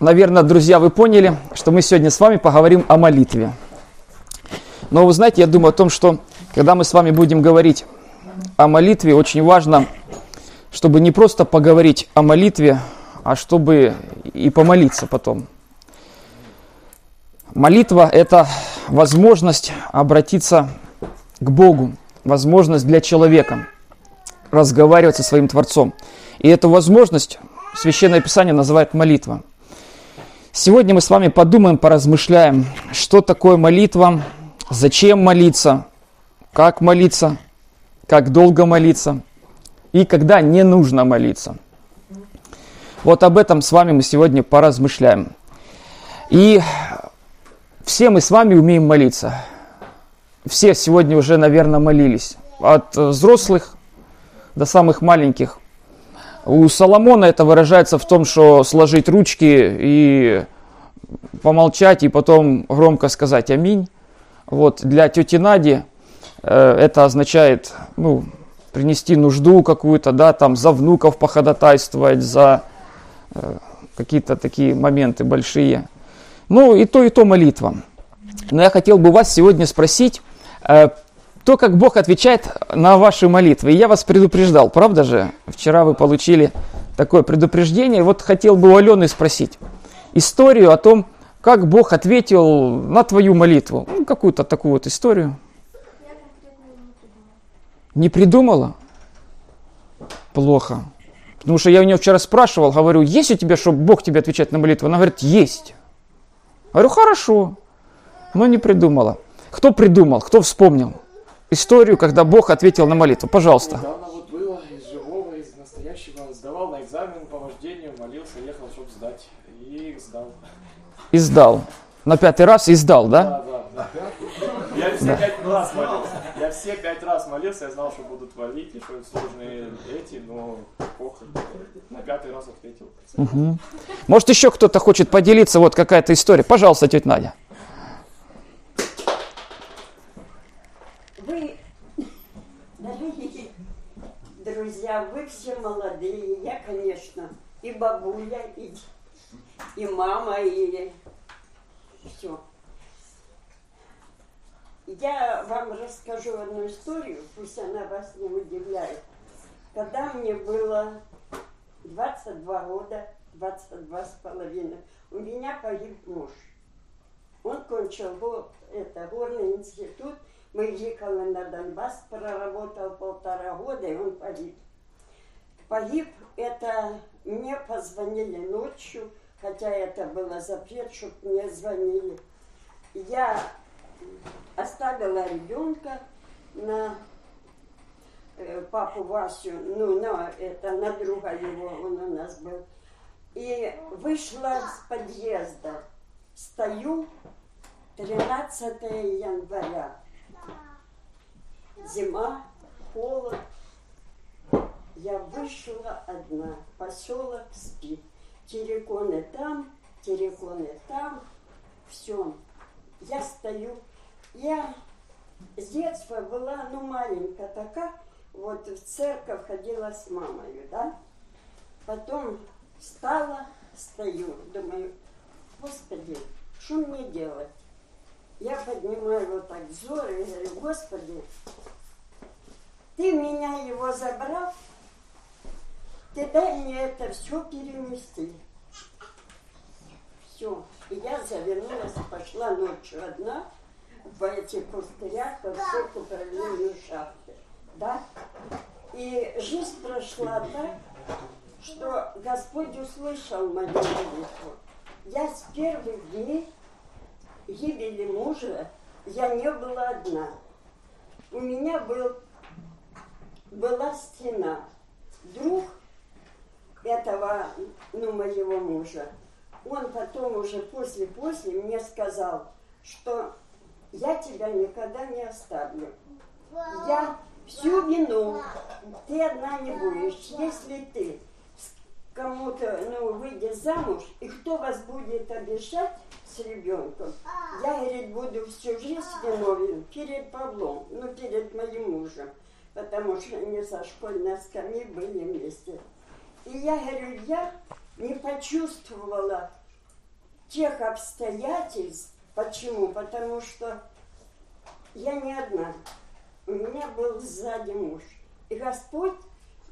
наверное, друзья, вы поняли, что мы сегодня с вами поговорим о молитве. Но вы знаете, я думаю о том, что когда мы с вами будем говорить о молитве, очень важно, чтобы не просто поговорить о молитве, а чтобы и помолиться потом. Молитва – это возможность обратиться к Богу, возможность для человека разговаривать со своим Творцом. И эту возможность Священное Писание называет молитва. Сегодня мы с вами подумаем, поразмышляем, что такое молитва, зачем молиться, как молиться, как долго молиться и когда не нужно молиться. Вот об этом с вами мы сегодня поразмышляем. И все мы с вами умеем молиться. Все сегодня уже, наверное, молились. От взрослых до самых маленьких. У Соломона это выражается в том, что сложить ручки и помолчать, и потом громко сказать «Аминь». Вот для тети Нади э, это означает, ну, принести нужду какую-то, да, там за внуков походатайствовать, за э, какие-то такие моменты большие. Ну, и то, и то молитва. Но я хотел бы вас сегодня спросить, э, то, как Бог отвечает на ваши молитвы. И я вас предупреждал, правда же? Вчера вы получили такое предупреждение. Вот хотел бы у Алены спросить историю о том, как Бог ответил на твою молитву. Ну, какую-то такую вот историю. Не придумала? Плохо. Потому что я у нее вчера спрашивал, говорю, есть у тебя, чтобы Бог тебе отвечать на молитву? Она говорит, есть. Говорю, хорошо. Но не придумала. Кто придумал? Кто вспомнил историю, когда Бог ответил на молитву? Пожалуйста. Недавно вот было из живого, из настоящего. Сдавал на экзамен по вождению, молился, ехал, чтобы сдать. И сдал. И сдал. На пятый раз и сдал, да? Да, да, да. Я все пять раз молился. Я все пять раз молился, я знал, что будут валить, и что сложные эти, но похуй. На пятый раз ответил. Может, еще кто-то хочет поделиться, вот какая-то история. Пожалуйста, тетя Надя. Вы, дорогие друзья, вы все молодые. Я, конечно, и бабуля, и, и мама, и все. Я вам расскажу одну историю, пусть она вас не удивляет. Когда мне было 22 года, 22 с половиной, у меня погиб муж. Он кончил го- это, горный институт, мы ехали на Донбасс, проработал полтора года, и он погиб. Погиб, это мне позвонили ночью, хотя это было запрет, чтобы мне звонили. Я оставила ребенка на э, папу Васю, ну, на, это, на друга его, он у нас был. И вышла с подъезда. Стою 13 января. Зима, холод. Я вышла одна. Поселок спит. Тереконы там, тереконы там. Все. Я стою. Я с детства была, ну, маленькая такая. Вот в церковь ходила с мамой, да. Потом встала, стою, думаю, Господи, что мне делать? Я поднимаю вот так взор и говорю, Господи, Ты меня его забрал, Ты дай мне это все перенести. Все. И я завернулась, пошла ночью одна в этих пустырях, во все к управлению шахты. Да? И жизнь прошла так, что Господь услышал мою молитву. Я с первых дней гибели мужа, я не была одна. У меня был, была стена. Друг этого, ну, моего мужа, он потом уже после-после мне сказал, что я тебя никогда не оставлю. Я всю вину, ты одна не будешь, если ты кому-то, ну, выйдешь замуж, и кто вас будет обижать с ребенком, я, говорит, буду всю жизнь виновен перед Павлом, ну, перед моим мужем, потому что они со школьной скамьи были вместе. И я говорю, я не почувствовала тех обстоятельств. Почему? Потому что я не одна. У меня был сзади муж. И Господь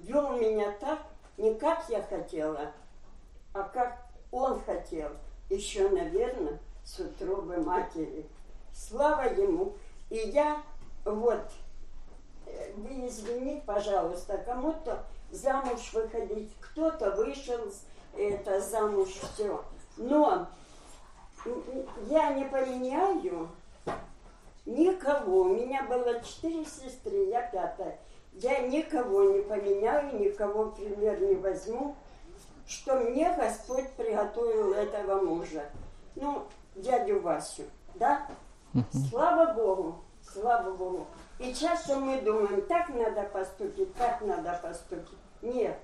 вел меня так, не как я хотела, а как Он хотел. Еще, наверное, с утробы матери. Слава Ему. И я вот, э, вы извините, пожалуйста, кому-то замуж выходить, кто-то вышел это замуж, все. Но я не поменяю никого. У меня было четыре сестры, я пятая. Я никого не поменяю, никого пример не возьму, что мне Господь приготовил этого мужа. Ну, дядю Васю, да? Слава Богу, слава Богу. И часто мы думаем, так надо поступить, так надо поступить. Нет.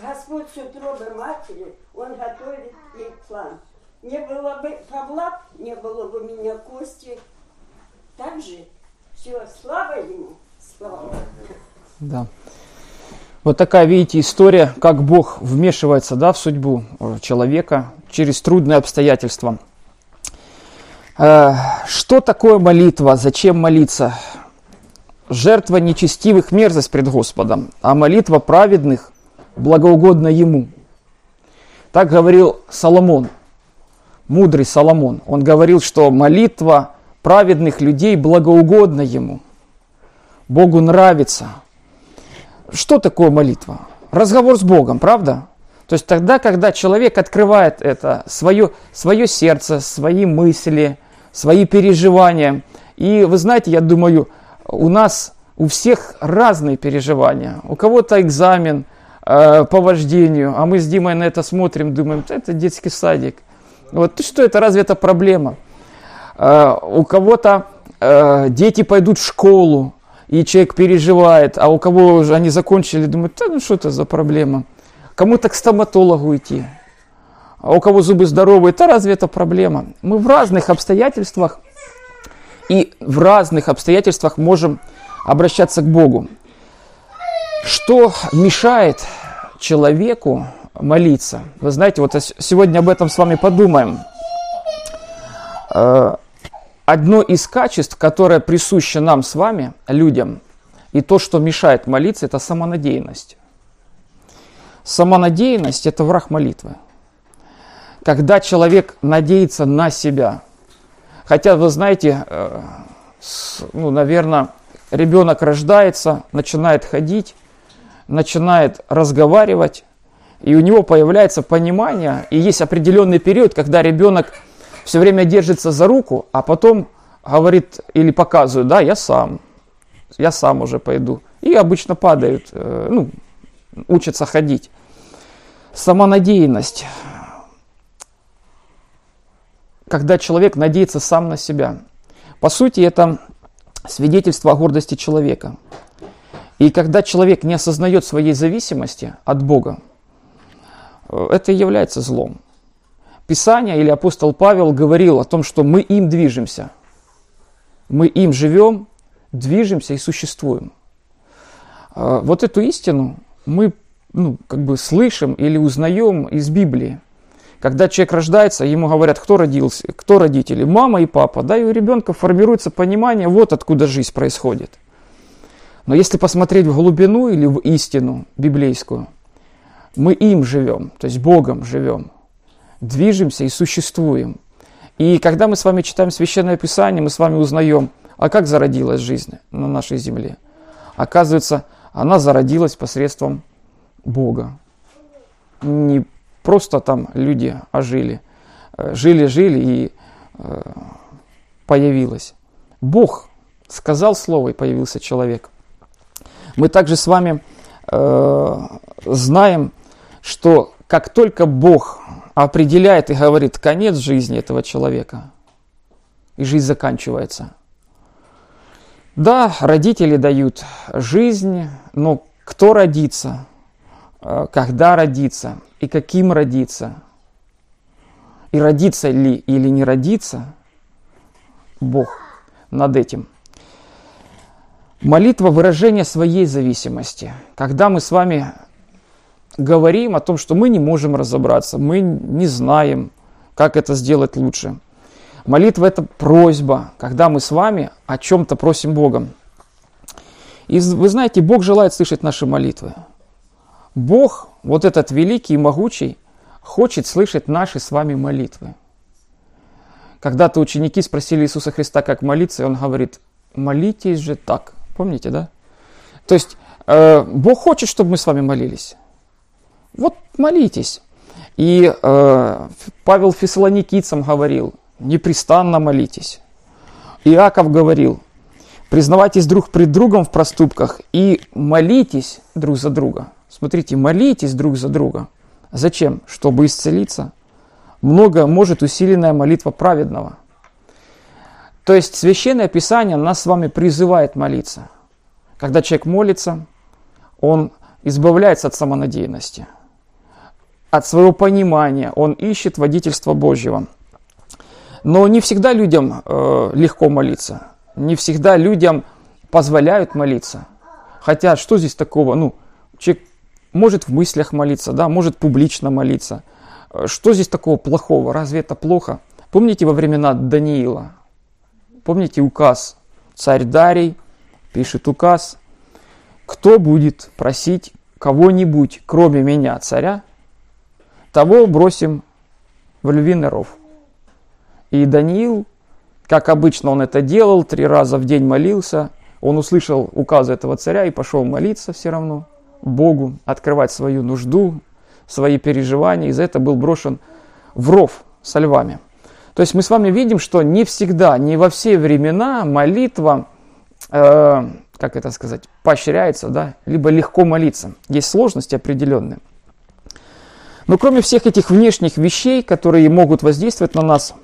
Господь утробы матери, Он готовит ей план. Не было бы Павла, не было бы меня Кости. Так же, все, слава Ему, слава. Да. Вот такая, видите, история, как Бог вмешивается да, в судьбу человека через трудные обстоятельства. Э, что такое молитва? Зачем молиться? Жертва нечестивых мерзость пред Господом, а молитва праведных благоугодна Ему. Так говорил Соломон, мудрый Соломон. Он говорил, что молитва праведных людей благоугодна Ему. Богу нравится. Что такое молитва? Разговор с Богом, правда? То есть тогда, когда человек открывает это, свое, свое сердце, свои мысли, свои переживания. И вы знаете, я думаю, у нас у всех разные переживания. У кого-то экзамен э, по вождению, а мы с Димой на это смотрим, думаем, это детский садик. Вот что это, разве это проблема? Э, у кого-то э, дети пойдут в школу, и человек переживает, а у кого уже они закончили, думают, ну что это за проблема? Кому-то к стоматологу идти, а у кого зубы здоровые, то разве это проблема? Мы в разных обстоятельствах и в разных обстоятельствах можем обращаться к Богу. Что мешает человеку молиться? Вы знаете, вот сегодня об этом с вами подумаем. Э, одно из качеств, которое присуще нам с вами, людям, и то, что мешает молиться, это самонадеянность. Самонадеянность – это враг молитвы когда человек надеется на себя. Хотя, вы знаете, э, ну, наверное, ребенок рождается, начинает ходить, начинает разговаривать, и у него появляется понимание, и есть определенный период, когда ребенок все время держится за руку, а потом говорит или показывает, да, я сам, я сам уже пойду. И обычно падают, э, ну, учатся ходить. Самонадеянность когда человек надеется сам на себя. По сути, это свидетельство о гордости человека. И когда человек не осознает своей зависимости от Бога, э, это и является злом. Писание или апостол Павел говорил о том, что мы им движемся. Мы им живем, движемся и существуем. Э, вот эту истину мы ну, как бы слышим или узнаем из Библии. Когда человек рождается, ему говорят, кто родился, кто родители, мама и папа, да, и у ребенка формируется понимание, вот откуда жизнь происходит. Но если посмотреть в глубину или в истину библейскую, мы им живем, то есть Богом живем, движемся и существуем. И когда мы с вами читаем Священное Писание, мы с вами узнаем, а как зародилась жизнь на нашей земле. Оказывается, она зародилась посредством Бога. Не просто там люди ожили. Э, жили-жили и э, появилось. Бог сказал слово и появился человек. Мы также с вами э, знаем, что как только Бог определяет и говорит конец жизни этого человека, и жизнь заканчивается. Да, родители дают жизнь, но кто родится, э, когда родится, и каким родиться. И родиться ли или не родиться, Бог над этим. Молитва – выражение своей зависимости. Когда мы с вами говорим о том, что мы не можем разобраться, мы не знаем, как это сделать лучше. Молитва – это просьба, когда мы с вами о чем-то просим Бога. И вы знаете, Бог желает слышать наши молитвы. Бог, вот этот великий и могучий, хочет слышать наши с вами молитвы. Когда-то ученики спросили Иисуса Христа, как молиться, и он говорит, молитесь же так. Помните, да? То есть э, Бог хочет, чтобы мы с вами молились. Вот молитесь. И э, Павел Фессалоникийцам говорил, непрестанно молитесь. Иаков говорил, признавайтесь друг пред другом в проступках и молитесь друг за друга. Смотрите, молитесь друг за друга. Зачем? Чтобы исцелиться. Много может усиленная молитва праведного. То есть Священное Писание нас с вами призывает молиться. Когда человек молится, он избавляется от самонадеянности, от своего понимания, он ищет водительство Божьего. Но не всегда людям э, легко молиться, не всегда людям позволяют молиться. Хотя что здесь такого? Ну, человек может в мыслях молиться, да, может публично молиться. Что здесь такого плохого? Разве это плохо? Помните во времена Даниила? Помните указ? Царь Дарий пишет указ. Кто будет просить кого-нибудь, кроме меня, царя, того бросим в львиный ров. И Даниил, как обычно он это делал, три раза в день молился, он услышал указы этого царя и пошел молиться все равно. Богу, открывать свою нужду, свои переживания, и за это был брошен в ров со львами. То есть мы с вами видим, что не всегда, не во все времена молитва, э, как это сказать, поощряется, да, либо легко молиться. Есть сложности определенные. Но кроме всех этих внешних вещей, которые могут воздействовать на нас,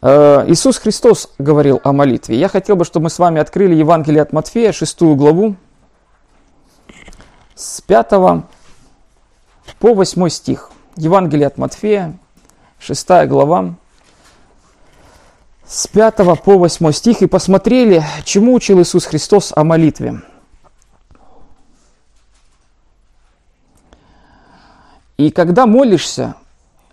Иисус Христос говорил о молитве. Я хотел бы, чтобы мы с вами открыли Евангелие от Матфея, 6 главу, с 5 по 8 стих. Евангелие от Матфея, 6 глава, с 5 по 8 стих, и посмотрели, чему учил Иисус Христос о молитве. И когда молишься,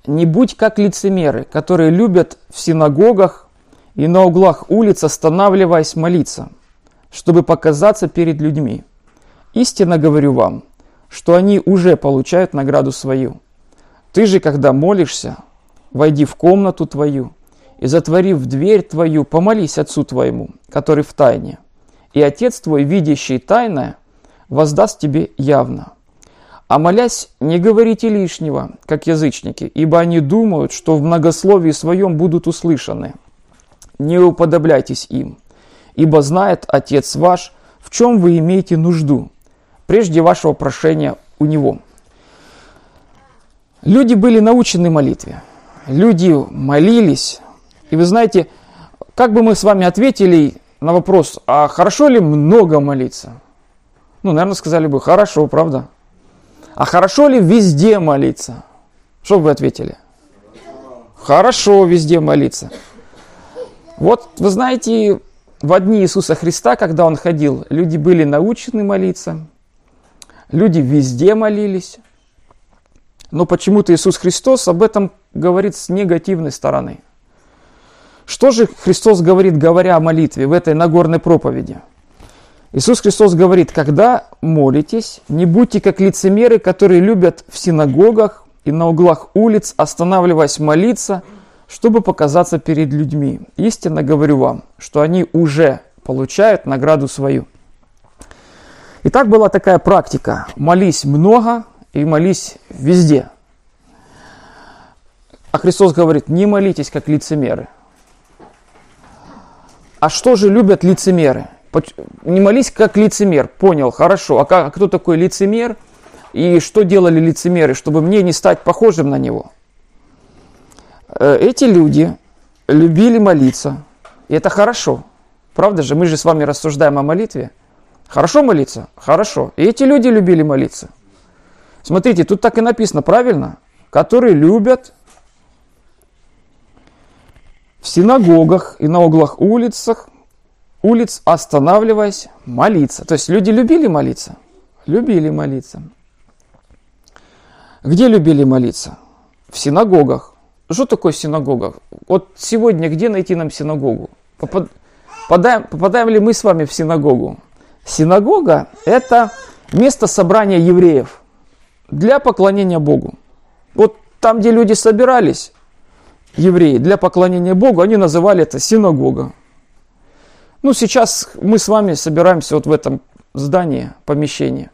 не будь как лицемеры, которые любят в синагогах и на углах улиц, останавливаясь молиться, чтобы показаться перед людьми – Истинно говорю вам, что они уже получают награду свою. Ты же, когда молишься, войди в комнату твою и, затворив дверь твою, помолись Отцу твоему, который в тайне. И Отец твой, видящий тайное, воздаст тебе явно. А молясь, не говорите лишнего, как язычники, ибо они думают, что в многословии своем будут услышаны. Не уподобляйтесь им, ибо знает Отец ваш, в чем вы имеете нужду, прежде вашего прошения у Него. Люди были научены молитве. Люди молились. И вы знаете, как бы мы с вами ответили на вопрос, а хорошо ли много молиться? Ну, наверное, сказали бы, хорошо, правда? А хорошо ли везде молиться? Что вы ответили? Хорошо везде молиться. Вот, вы знаете, в дни Иисуса Христа, когда Он ходил, люди были научены молиться, Люди везде молились. Но почему-то Иисус Христос об этом говорит с негативной стороны. Что же Христос говорит, говоря о молитве в этой Нагорной проповеди? Иисус Христос говорит, когда молитесь, не будьте как лицемеры, которые любят в синагогах и на углах улиц, останавливаясь молиться, чтобы показаться перед людьми. Истинно говорю вам, что они уже получают награду свою. И так была такая практика. Молись много и молись везде. А Христос говорит, не молитесь как лицемеры. А что же любят лицемеры? Не молись как лицемер. Понял, хорошо. А, как, а кто такой лицемер? И что делали лицемеры, чтобы мне не стать похожим на него? Э, эти люди любили молиться. И это хорошо. Правда же? Мы же с вами рассуждаем о молитве. Хорошо молиться? Хорошо. И эти люди любили молиться. Смотрите, тут так и написано, правильно? Которые любят в синагогах и на углах улицах, улиц, останавливаясь, молиться. То есть люди любили молиться? Любили молиться. Где любили молиться? В синагогах. что такое синагога? Вот сегодня где найти нам синагогу? Попад- Попадаем, попадаем ли мы с вами в синагогу? Синагога – это место собрания евреев для поклонения Богу. Вот там, где люди собирались, евреи, для поклонения Богу, они называли это синагога. Ну, сейчас мы с вами собираемся вот в этом здании, помещении.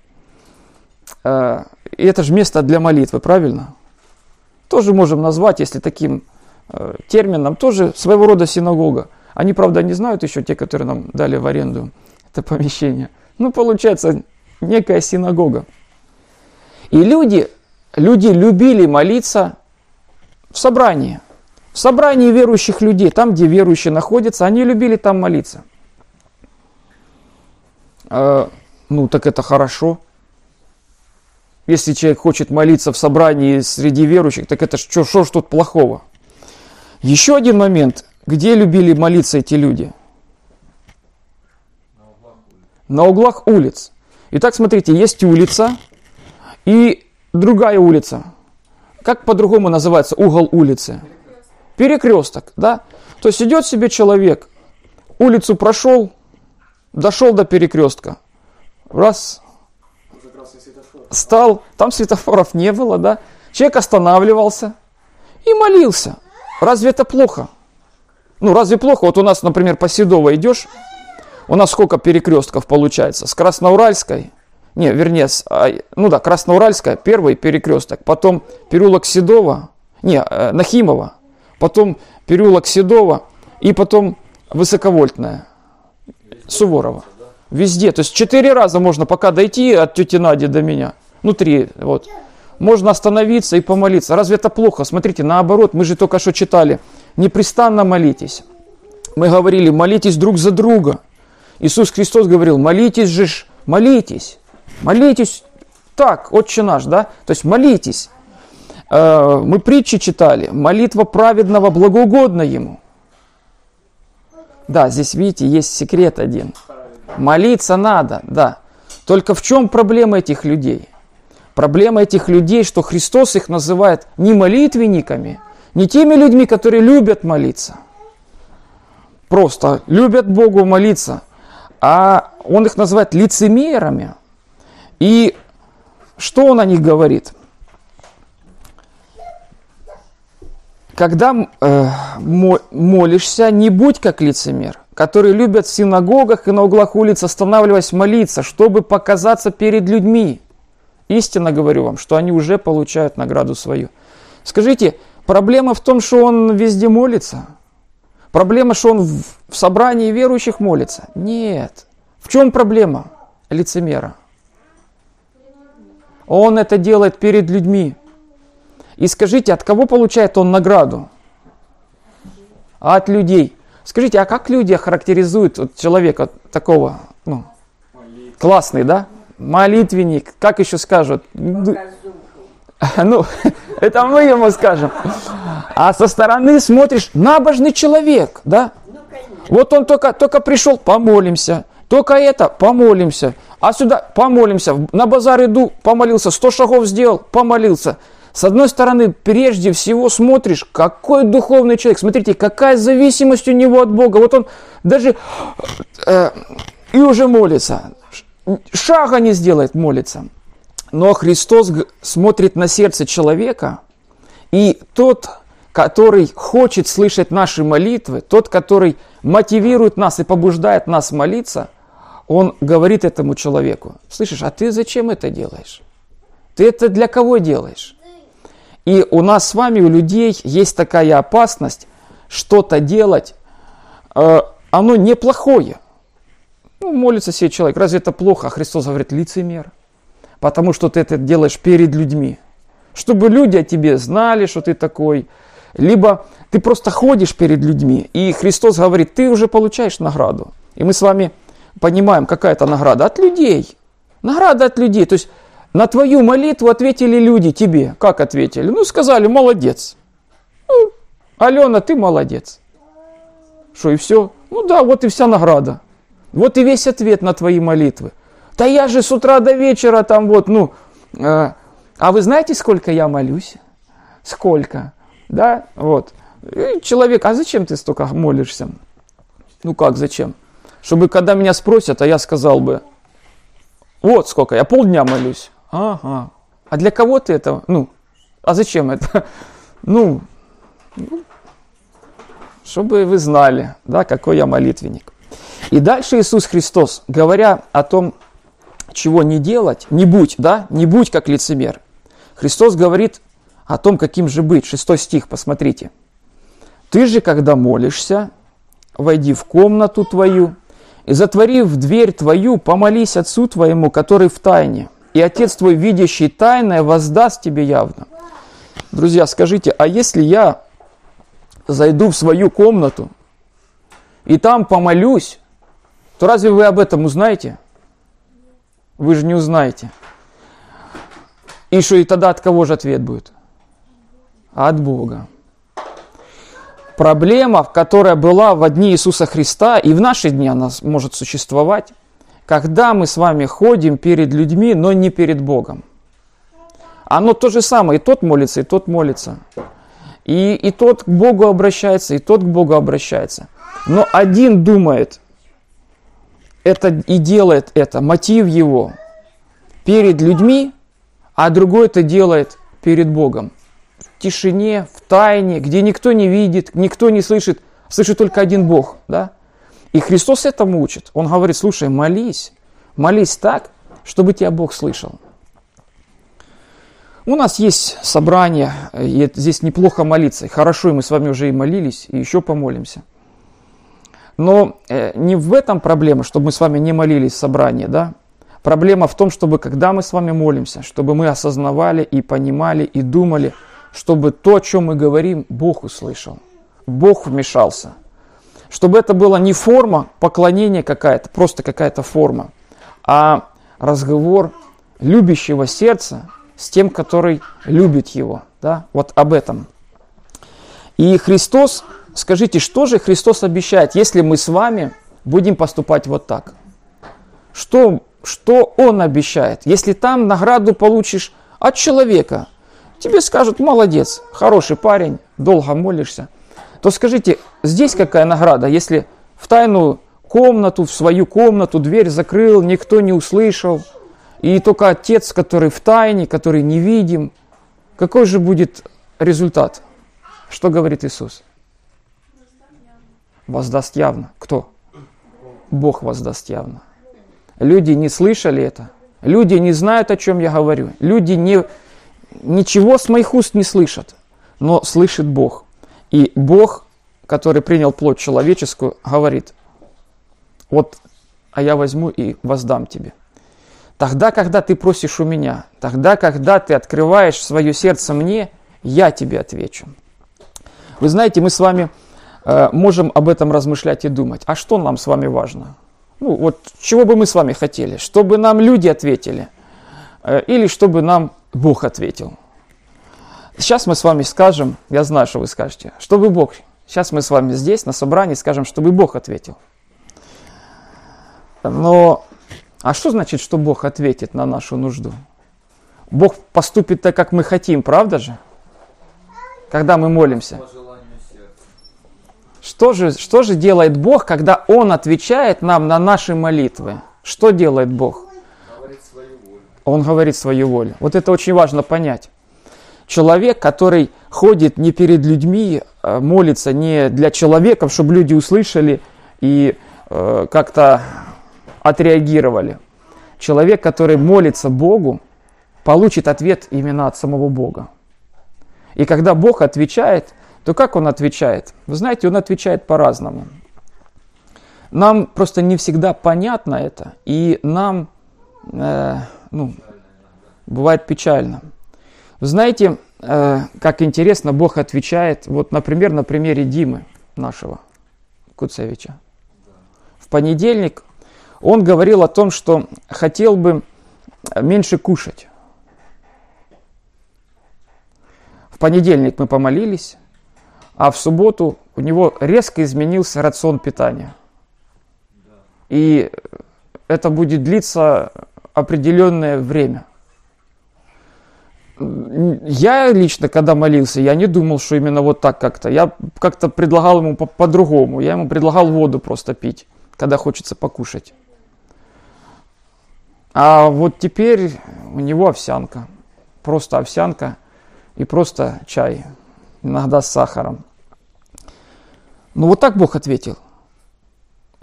Э, и это же место для молитвы, правильно? Тоже можем назвать, если таким э, термином, тоже своего рода синагога. Они, правда, не знают еще, те, которые нам дали в аренду это помещение. Ну, получается, некая синагога. И люди, люди любили молиться в собрании. В собрании верующих людей, там, где верующие находятся, они любили там молиться. Э, ну, так это хорошо. Если человек хочет молиться в собрании среди верующих, так это что ж тут плохого? Еще один момент. Где любили молиться эти люди? На углах улиц. Итак, смотрите, есть улица и другая улица. Как по-другому называется угол улицы? Перекресток, да? То есть идет себе человек, улицу прошел, дошел до перекрестка. Раз, стал, там светофоров не было, да? Человек останавливался и молился. Разве это плохо? Ну, разве плохо? Вот у нас, например, по Седово идешь, у нас сколько перекрестков получается? С Красноуральской, не, вернее, с, а, ну да, Красноуральская, первый перекресток, потом переулок Седова, не, э, Нахимова, потом переулок Седова и потом Высоковольтная, Суворова. Везде, то есть четыре раза можно пока дойти от тети Нади до меня, ну три, вот. Можно остановиться и помолиться. Разве это плохо? Смотрите, наоборот, мы же только что читали – непрестанно молитесь. Мы говорили, молитесь друг за друга. Иисус Христос говорил, молитесь же, молитесь, молитесь так, отче наш, да, то есть молитесь. Э, мы притчи читали, молитва праведного благоугодна ему. Да, здесь, видите, есть секрет один. Молиться надо, да. Только в чем проблема этих людей? Проблема этих людей, что Христос их называет не молитвенниками – не теми людьми, которые любят молиться, просто любят Богу молиться, а он их называет лицемерами. И что он о них говорит? Когда э, молишься, не будь как лицемер, которые любят в синагогах и на углах улиц останавливаясь молиться, чтобы показаться перед людьми. Истинно говорю вам, что они уже получают награду свою. Скажите, Проблема в том, что он везде молится. Проблема, что он в собрании верующих молится. Нет. В чем проблема лицемера? Он это делает перед людьми. И скажите, от кого получает он награду? От людей. Скажите, а как люди характеризуют вот человека такого, ну, классный, да? Молитвенник, как еще скажут? Ну, это мы ему скажем. А со стороны смотришь, набожный человек, да? Вот он только, только пришел, помолимся. Только это, помолимся. А сюда, помолимся. На базар иду, помолился. Сто шагов сделал, помолился. С одной стороны, прежде всего смотришь, какой духовный человек. Смотрите, какая зависимость у него от Бога. Вот он даже э, и уже молится. Шага не сделает, молится. Но Христос смотрит на сердце человека, и тот, который хочет слышать наши молитвы, тот, который мотивирует нас и побуждает нас молиться, он говорит этому человеку, слышишь, а ты зачем это делаешь? Ты это для кого делаешь? И у нас с вами, у людей, есть такая опасность что-то делать, э, оно неплохое. Ну, молится себе человек, разве это плохо? А Христос говорит, лицемер потому что ты это делаешь перед людьми. Чтобы люди о тебе знали, что ты такой. Либо ты просто ходишь перед людьми, и Христос говорит, ты уже получаешь награду. И мы с вами понимаем, какая это награда от людей. Награда от людей. То есть на твою молитву ответили люди тебе. Как ответили? Ну, сказали, молодец. Ну, Алена, ты молодец. Что, и все? Ну да, вот и вся награда. Вот и весь ответ на твои молитвы. Да я же с утра до вечера там вот, ну... Э, а вы знаете, сколько я молюсь? Сколько? Да, вот. И человек, а зачем ты столько молишься? Ну как, зачем? Чтобы когда меня спросят, а я сказал бы, вот сколько, я полдня молюсь. Ага. А для кого ты это? Ну, а зачем это? Ну, чтобы вы знали, да, какой я молитвенник. И дальше Иисус Христос, говоря о том, чего не делать, не будь, да, не будь как лицемер. Христос говорит о том, каким же быть. Шестой стих, посмотрите. Ты же, когда молишься, войди в комнату твою, и затворив дверь твою, помолись Отцу твоему, который в тайне, и Отец твой, видящий тайное, воздаст тебе явно. Друзья, скажите, а если я зайду в свою комнату и там помолюсь, то разве вы об этом узнаете? Вы же не узнаете. И что, и тогда от кого же ответ будет? От Бога. Проблема, которая была в дни Иисуса Христа, и в наши дни она может существовать, когда мы с вами ходим перед людьми, но не перед Богом. Оно то же самое, и тот молится, и тот молится. И, и тот к Богу обращается, и тот к Богу обращается. Но один думает, это и делает это, мотив его перед людьми, а другой это делает перед Богом. В тишине, в тайне, где никто не видит, никто не слышит, слышит только один Бог. Да? И Христос этому учит. Он говорит, слушай, молись, молись так, чтобы тебя Бог слышал. У нас есть собрание, и здесь неплохо молиться. Хорошо, и мы с вами уже и молились, и еще помолимся. Но э, не в этом проблема, чтобы мы с вами не молились в собрании, да? Проблема в том, чтобы когда мы с вами молимся, чтобы мы осознавали и понимали и думали, чтобы то, о чем мы говорим, Бог услышал, Бог вмешался. Чтобы это была не форма поклонения какая-то, просто какая-то форма, а разговор любящего сердца с тем, который любит его. Да? Вот об этом. И Христос, скажите, что же Христос обещает, если мы с вами будем поступать вот так? Что, что Он обещает? Если там награду получишь от человека, тебе скажут, молодец, хороший парень, долго молишься, то скажите, здесь какая награда, если в тайную комнату, в свою комнату дверь закрыл, никто не услышал – и только Отец, который в тайне, который не видим, какой же будет результат? Что говорит Иисус? Воздаст явно. Кто? Бог воздаст явно. Люди не слышали это. Люди не знают, о чем я говорю. Люди не, ничего с моих уст не слышат. Но слышит Бог. И Бог, который принял плоть человеческую, говорит, вот, а я возьму и воздам тебе. Тогда, когда ты просишь у меня, тогда, когда ты открываешь свое сердце мне, я тебе отвечу. Вы знаете, мы с вами э, можем об этом размышлять и думать. А что нам с вами важно? Ну, вот чего бы мы с вами хотели? Чтобы нам люди ответили э, или чтобы нам Бог ответил? Сейчас мы с вами скажем, я знаю, что вы скажете, чтобы Бог, сейчас мы с вами здесь на собрании скажем, чтобы Бог ответил. Но а что значит, что Бог ответит на нашу нужду? Бог поступит так, как мы хотим, правда же? Когда мы молимся. Что же, что же делает Бог, когда Он отвечает нам на наши молитвы? Что делает Бог? Он говорит свою волю. Вот это очень важно понять. Человек, который ходит не перед людьми, а молится не для человека, чтобы люди услышали и э, как-то отреагировали. Человек, который молится Богу, получит ответ именно от самого Бога. И когда Бог отвечает, то как Он отвечает? Вы знаете, Он отвечает по-разному. Нам просто не всегда понятно это, и нам э, ну, бывает печально. Знаете, э, как интересно Бог отвечает, вот, например, на примере Димы нашего Куцевича. В понедельник он говорил о том, что хотел бы меньше кушать. В понедельник мы помолились, а в субботу у него резко изменился рацион питания. И это будет длиться определенное время. Я лично, когда молился, я не думал, что именно вот так как-то. Я как-то предлагал ему по- по-другому. Я ему предлагал воду просто пить, когда хочется покушать. А вот теперь у него овсянка. Просто овсянка и просто чай. Иногда с сахаром. Ну вот так Бог ответил.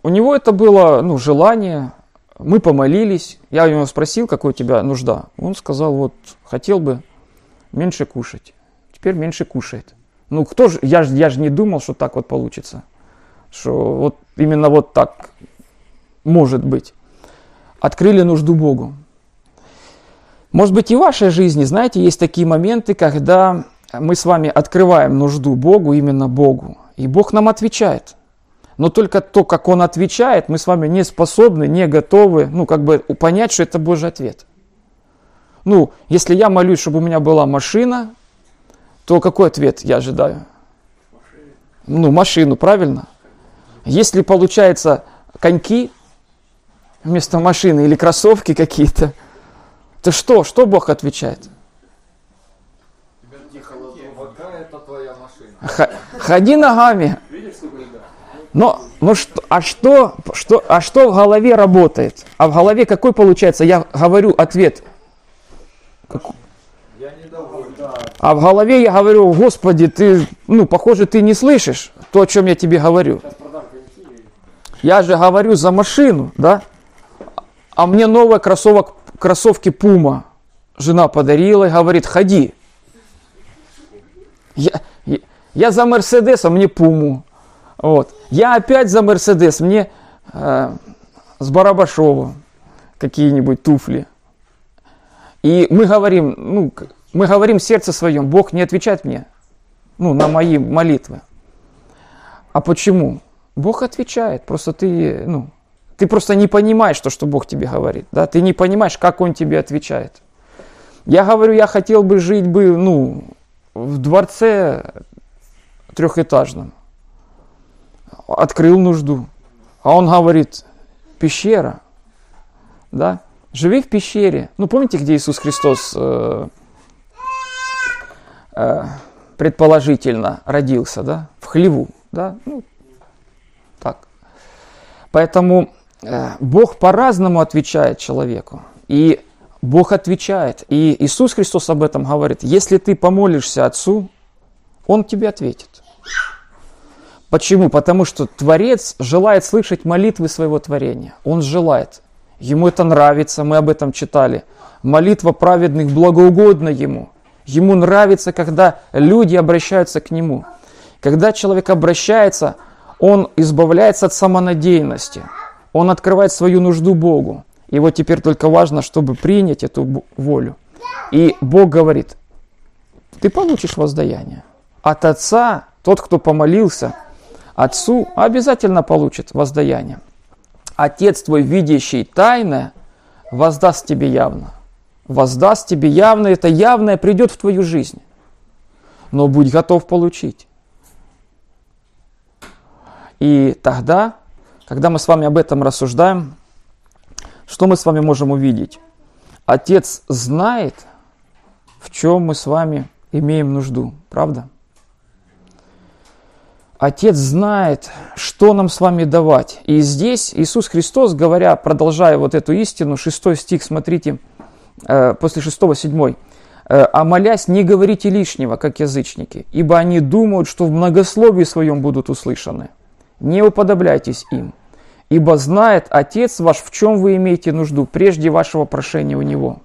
У него это было ну, желание, мы помолились, я у него спросил, какой у тебя нужда. Он сказал, вот хотел бы меньше кушать. Теперь меньше кушает. Ну кто же, я же я ж не думал, что так вот получится. Что вот именно вот так может быть. Открыли нужду Богу. Может быть и в вашей жизни, знаете, есть такие моменты, когда мы с вами открываем нужду Богу, именно Богу. И Бог нам отвечает. Но только то, как Он отвечает, мы с вами не способны, не готовы, ну, как бы понять, что это Божий ответ. Ну, если я молюсь, чтобы у меня была машина, то какой ответ я ожидаю? Ну, машину, правильно? Если получается коньки вместо машины или кроссовки какие-то, то что? Что Бог отвечает? Ходи ногами. Но, ну что, а что, что, а что в голове работает? А в голове какой получается? Я говорю ответ. Я недоволен. А в голове я говорю, Господи, ты, ну, похоже, ты не слышишь то, о чем я тебе говорю. Я же говорю за машину, да? А мне новые кроссовок, кроссовки Пума жена подарила и говорит, ходи. Я, я, я за Мерседес, а мне Пуму. Вот. Я опять за Мерседес, мне э, с Барабашова какие-нибудь туфли. И мы говорим, ну, мы говорим сердце своем, Бог не отвечает мне, ну, на мои молитвы. А почему? Бог отвечает, просто ты, ну, ты просто не понимаешь то, что Бог тебе говорит, да, ты не понимаешь, как Он тебе отвечает. Я говорю, я хотел бы жить бы, ну, в дворце трехэтажном. Открыл нужду. А он говорит, пещера, да, живи в пещере. Ну, помните, где Иисус Христос э, э, предположительно родился, да, в хлеву, да, ну, так. Поэтому э, Бог по-разному отвечает человеку. И Бог отвечает. И Иисус Христос об этом говорит. Если ты помолишься Отцу, Он тебе ответит. Почему? Потому что Творец желает слышать молитвы своего творения. Он желает. Ему это нравится, мы об этом читали. Молитва праведных благоугодна Ему. Ему нравится, когда люди обращаются к Нему. Когда человек обращается, он избавляется от самонадеянности. Он открывает свою нужду Богу. И вот теперь только важно, чтобы принять эту волю. И Бог говорит, ты получишь воздаяние. От Отца, тот, кто помолился, Отцу обязательно получит воздаяние. Отец твой, видящий тайное, воздаст тебе явно. Воздаст тебе явно, это явное придет в твою жизнь. Но будь готов получить. И тогда, когда мы с вами об этом рассуждаем, что мы с вами можем увидеть? Отец знает, в чем мы с вами имеем нужду, правда? Отец знает, что нам с вами давать. И здесь Иисус Христос, говоря, продолжая вот эту истину, 6 стих, смотрите, э, после 6-7. «А молясь, не говорите лишнего, как язычники, ибо они думают, что в многословии своем будут услышаны. Не уподобляйтесь им, ибо знает Отец ваш, в чем вы имеете нужду, прежде вашего прошения у Него».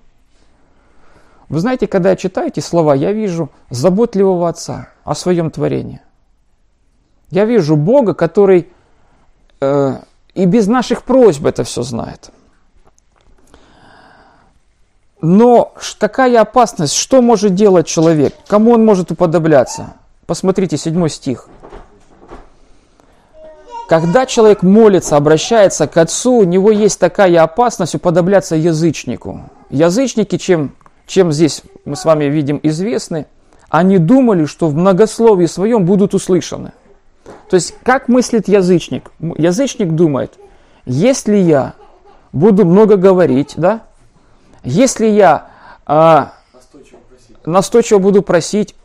Вы знаете, когда я читаю эти слова, я вижу заботливого Отца о своем творении. Я вижу Бога, который э, и без наших просьб это все знает. Но какая опасность, что может делать человек, кому он может уподобляться? Посмотрите, седьмой стих. Когда человек молится, обращается к Отцу, у него есть такая опасность уподобляться язычнику. Язычники, чем, чем здесь мы с вами видим известны, они думали, что в многословии своем будут услышаны. То есть, как мыслит язычник? Язычник думает, если я буду много говорить, да, если я а, Настойчиво настойчиво буду просить,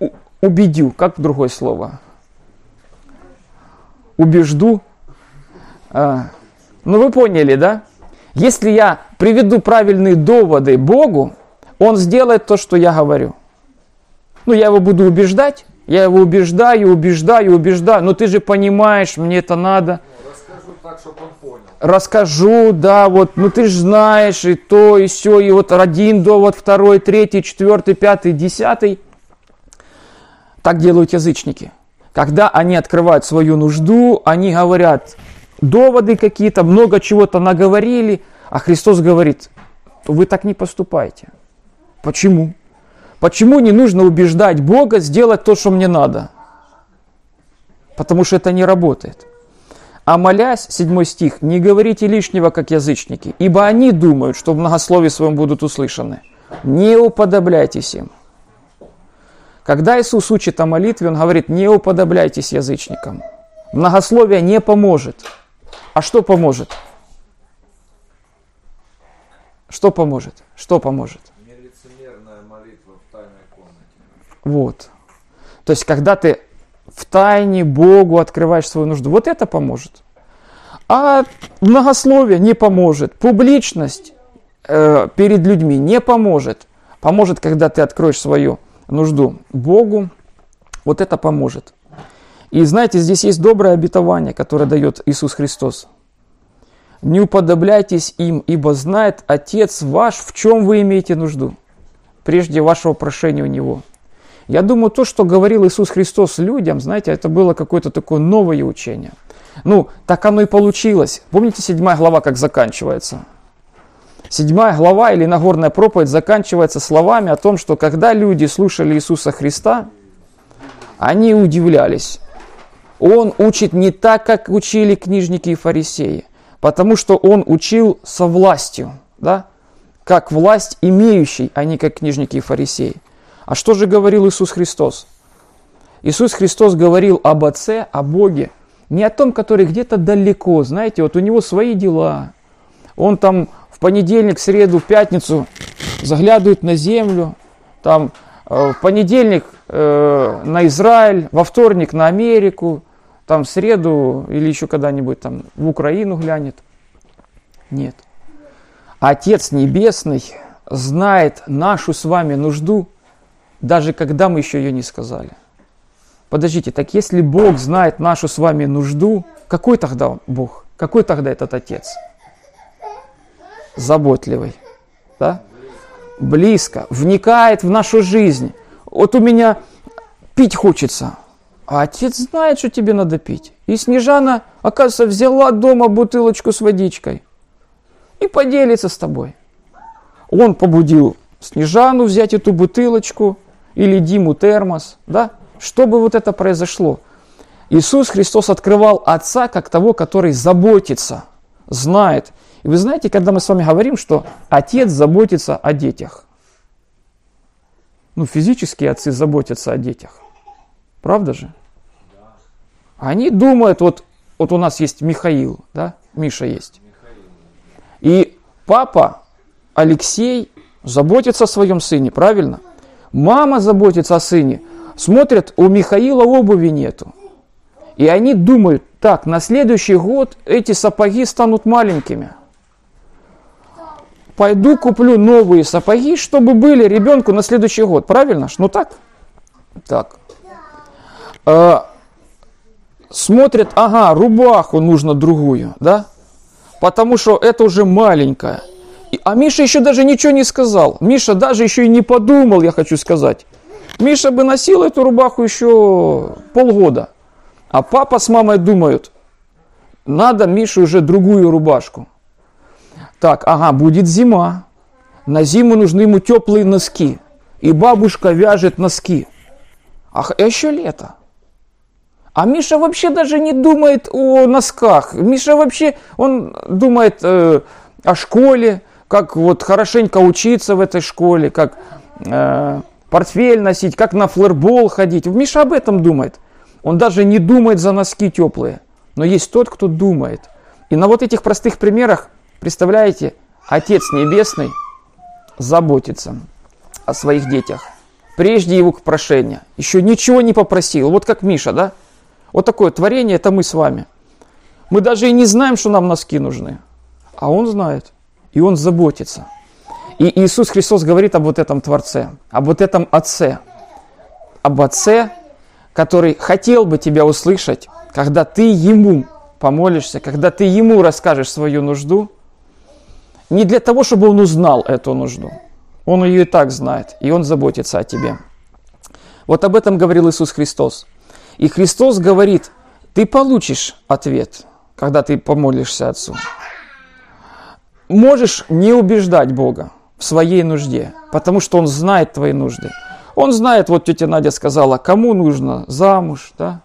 у- убедю, как другое слово? Убежду. А, ну вы поняли, да? Если я приведу правильные доводы Богу, Он сделает то, что я говорю. Ну, я его буду убеждать, я его убеждаю, убеждаю, убеждаю. Но ты же понимаешь, мне это надо. Расскажу так, чтобы он понял. Расскажу, да, вот, ну ты же знаешь, и то, и все, и вот один довод, второй, третий, четвертый, пятый, десятый. Так делают язычники. Когда они открывают свою нужду, они говорят доводы какие-то, много чего-то наговорили, а Христос говорит, вы так не поступайте. Почему? Почему не нужно убеждать Бога сделать то, что мне надо? Потому что это не работает. А молясь, 7 стих, не говорите лишнего, как язычники, ибо они думают, что в многословии своем будут услышаны. Не уподобляйтесь им. Когда Иисус учит о молитве, Он говорит, не уподобляйтесь язычникам. Многословие не поможет. А что поможет? Что поможет? Что поможет? Нелицемерная молитва в тайной комнате. Вот. То есть, когда ты в тайне Богу открываешь свою нужду, вот это поможет. А многословие не поможет. Публичность э, перед людьми не поможет. Поможет, когда ты откроешь свою нужду Богу. Вот это поможет. И знаете, здесь есть доброе обетование, которое дает Иисус Христос. Не уподобляйтесь им, ибо знает Отец ваш, в чем вы имеете нужду, прежде вашего прошения у Него. Я думаю, то, что говорил Иисус Христос людям, знаете, это было какое-то такое новое учение. Ну, так оно и получилось. Помните седьмая глава, как заканчивается? Седьмая глава или Нагорная проповедь заканчивается словами о том, что когда люди слушали Иисуса Христа, они удивлялись. Он учит не так, как учили книжники и фарисеи, потому что он учил со властью, да? как власть имеющий, а не как книжники и фарисеи. А что же говорил Иисус Христос? Иисус Христос говорил об Отце, о Боге, не о том, который где-то далеко, знаете, вот у него свои дела. Он там в понедельник, среду, пятницу заглядывает на землю, там э, в понедельник э, на Израиль, во вторник на Америку, там в среду или еще когда-нибудь там в Украину глянет. Нет. Отец Небесный знает нашу с вами нужду, даже когда мы еще ее не сказали. Подождите, так если Бог знает нашу с вами нужду, какой тогда Бог? Какой тогда этот Отец? Заботливый, да? Близко, вникает в нашу жизнь. Вот у меня пить хочется, а отец знает, что тебе надо пить. И Снежана, оказывается, взяла дома бутылочку с водичкой и поделится с тобой. Он побудил Снежану взять эту бутылочку или Диму термос, да? Чтобы вот это произошло. Иисус Христос открывал Отца как того, который заботится, знает. И вы знаете, когда мы с вами говорим, что Отец заботится о детях. Ну, физические отцы заботятся о детях. Правда же? Они думают, вот, вот у нас есть Михаил, да, Миша есть. И папа Алексей заботится о своем сыне, правильно? Мама заботится о сыне. Смотрят, у Михаила обуви нету. И они думают, так, на следующий год эти сапоги станут маленькими. Пойду куплю новые сапоги, чтобы были ребенку на следующий год. Правильно? Ну так? Так. Э, смотрят, ага, рубаху нужно другую, да? Потому что это уже маленькая. А Миша еще даже ничего не сказал. Миша даже еще и не подумал, я хочу сказать. Миша бы носил эту рубаху еще полгода. А папа с мамой думают, надо Мише уже другую рубашку. Так, ага, будет зима. На зиму нужны ему теплые носки. И бабушка вяжет носки. Ах, а еще лето. А Миша вообще даже не думает о носках. Миша вообще, он думает э, о школе, как вот хорошенько учиться в этой школе, как э, портфель носить, как на флербол ходить. Миша об этом думает. Он даже не думает за носки теплые. Но есть тот, кто думает. И на вот этих простых примерах, представляете, Отец Небесный заботится о своих детях. прежде его к прошению. Еще ничего не попросил. Вот как Миша, да? Вот такое творение, это мы с вами. Мы даже и не знаем, что нам носки нужны. А он знает. И он заботится. И Иисус Христос говорит об вот этом Творце, об вот этом Отце. Об Отце, который хотел бы тебя услышать, когда ты Ему помолишься, когда ты Ему расскажешь свою нужду. Не для того, чтобы Он узнал эту нужду. Он ее и так знает, и Он заботится о тебе. Вот об этом говорил Иисус Христос. И Христос говорит, ты получишь ответ, когда ты помолишься Отцу. Можешь не убеждать Бога в своей нужде, потому что Он знает твои нужды. Он знает, вот тетя Надя сказала, кому нужно замуж, да?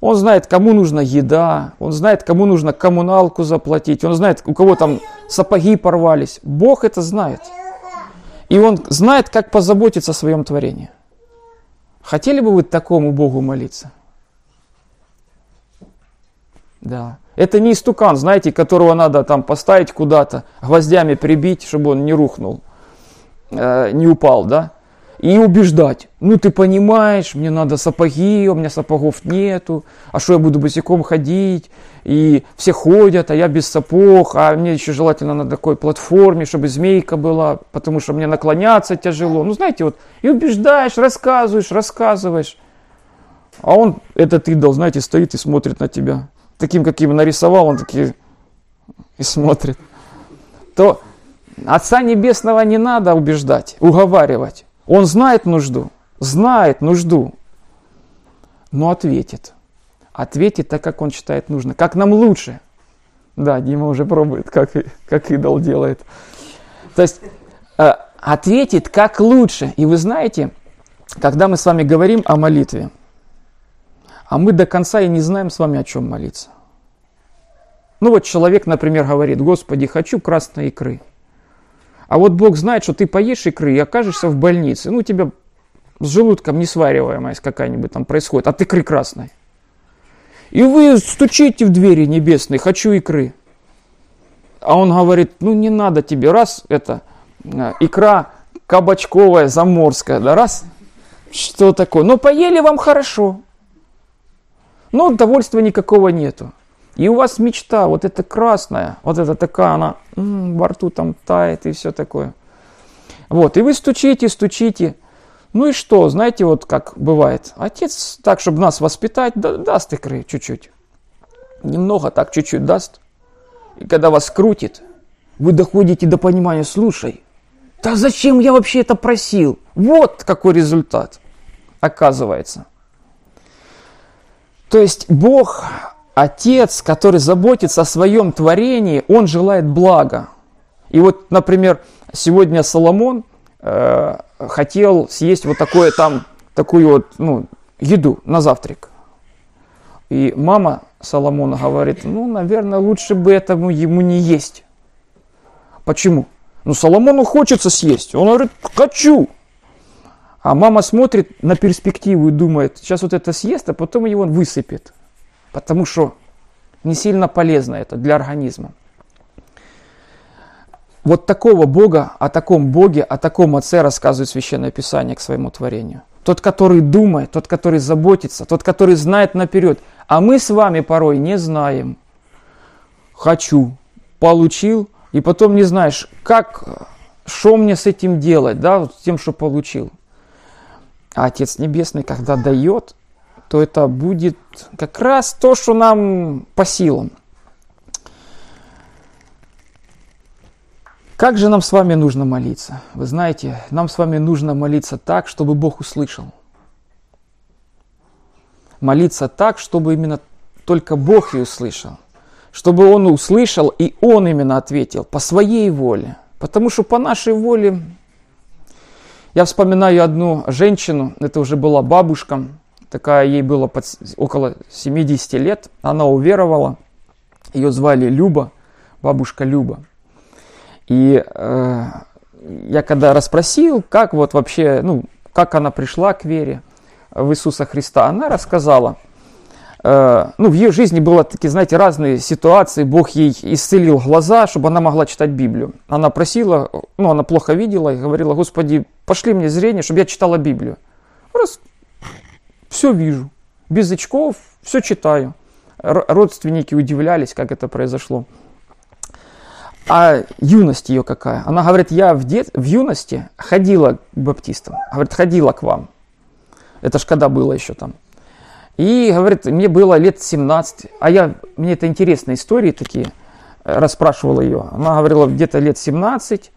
Он знает, кому нужна еда, он знает, кому нужно коммуналку заплатить, он знает, у кого там сапоги порвались. Бог это знает. И он знает, как позаботиться о своем творении. Хотели бы вы такому Богу молиться? Да. Это не истукан, знаете, которого надо там поставить куда-то, гвоздями прибить, чтобы он не рухнул, э, не упал, да? И убеждать. Ну, ты понимаешь, мне надо сапоги, у меня сапогов нету, а что я буду босиком ходить? И все ходят, а я без сапог, а мне еще желательно на такой платформе, чтобы змейка была, потому что мне наклоняться тяжело. Ну, знаете, вот, и убеждаешь, рассказываешь, рассказываешь. А он, этот идол, знаете, стоит и смотрит на тебя таким, каким нарисовал, он такие и смотрит, то Отца Небесного не надо убеждать, уговаривать. Он знает нужду, знает нужду, но ответит. Ответит так, как он считает нужно, как нам лучше. Да, Дима уже пробует, как, как идол делает. То есть э, ответит как лучше. И вы знаете, когда мы с вами говорим о молитве, а мы до конца и не знаем с вами, о чем молиться. Ну вот человек, например, говорит, Господи, хочу красной икры. А вот Бог знает, что ты поешь икры и окажешься в больнице. Ну, у тебя с желудком несвариваемость какая-нибудь там происходит, от икры красной. И вы стучите в двери небесные, хочу икры. А он говорит, ну не надо тебе, раз это э, икра кабачковая, заморская, да раз, что такое, ну поели вам хорошо, но удовольствия никакого нету. И у вас мечта, вот эта красная, вот эта такая, она м-м, во рту там тает и все такое. Вот, и вы стучите, стучите. Ну и что, знаете, вот как бывает. Отец, так, чтобы нас воспитать, да, даст икры чуть-чуть. Немного так, чуть-чуть даст. И когда вас крутит, вы доходите до понимания, слушай, да зачем я вообще это просил? Вот какой результат оказывается. То есть Бог, Отец, который заботится о своем творении, Он желает блага. И вот, например, сегодня Соломон э, хотел съесть вот такое там, такую вот, ну, еду на завтрак. И мама Соломона говорит, ну, наверное, лучше бы этому ему не есть. Почему? Ну, Соломону хочется съесть. Он говорит, хочу. А мама смотрит на перспективу и думает, сейчас вот это съест, а потом его высыпет. Потому что не сильно полезно это для организма. Вот такого Бога, о таком Боге, о таком Отце рассказывает Священное Писание к своему творению. Тот, который думает, тот, который заботится, тот, который знает наперед. А мы с вами порой не знаем. Хочу, получил, и потом не знаешь, как, что мне с этим делать, да, вот тем, что получил. А Отец Небесный, когда дает, то это будет как раз то, что нам по силам. Как же нам с вами нужно молиться? Вы знаете, нам с вами нужно молиться так, чтобы Бог услышал. Молиться так, чтобы именно только Бог и услышал. Чтобы Он услышал и Он именно ответил по своей воле. Потому что по нашей воле я вспоминаю одну женщину, это уже была бабушка, такая ей было под, около 70 лет, она уверовала, ее звали Люба, бабушка Люба. И э, я когда расспросил, как вот вообще, ну, как она пришла к вере в Иисуса Христа, она рассказала, э, ну, в ее жизни было такие, знаете, разные ситуации, Бог ей исцелил глаза, чтобы она могла читать Библию. Она просила, ну, она плохо видела и говорила, Господи, пошли мне зрение, чтобы я читала Библию. Раз, все вижу, без очков, все читаю. Родственники удивлялись, как это произошло. А юность ее какая? Она говорит, я в, дет... в юности ходила к баптистам. Говорит, ходила к вам. Это ж когда было еще там. И, говорит, мне было лет 17. А я, мне это интересные истории такие. э, Расспрашивала ее. Она говорила, где-то лет 17.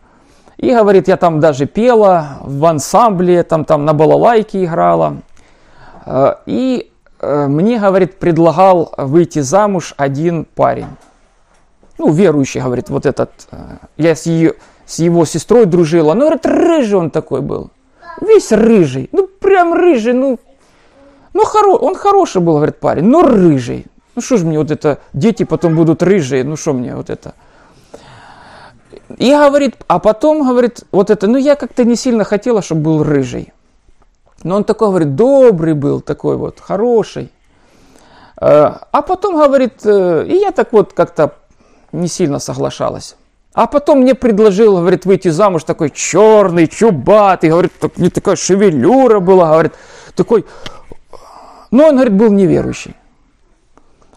И, говорит, я там даже пела в ансамбле, там, там на балалайке играла. Э, И э, мне, говорит, предлагал выйти замуж один парень ну, верующий, говорит, вот этот, э, я с, ее, с его сестрой дружила, ну, говорит, рыжий он такой был, весь рыжий, ну, прям рыжий, ну, ну, хоро, он хороший был, говорит, парень, но рыжий. Ну, что ж мне вот это, дети потом будут рыжие, ну, что мне вот это. И говорит, а потом, говорит, вот это, ну, я как-то не сильно хотела, чтобы был рыжий. Но он такой, говорит, добрый был, такой вот, хороший. Э, А потом, говорит, э, и я так вот как-то не сильно соглашалась. А потом мне предложил, говорит, выйти замуж такой черный, чубатый, говорит, так, не такая шевелюра была, говорит, такой... Но он, говорит, был неверующий.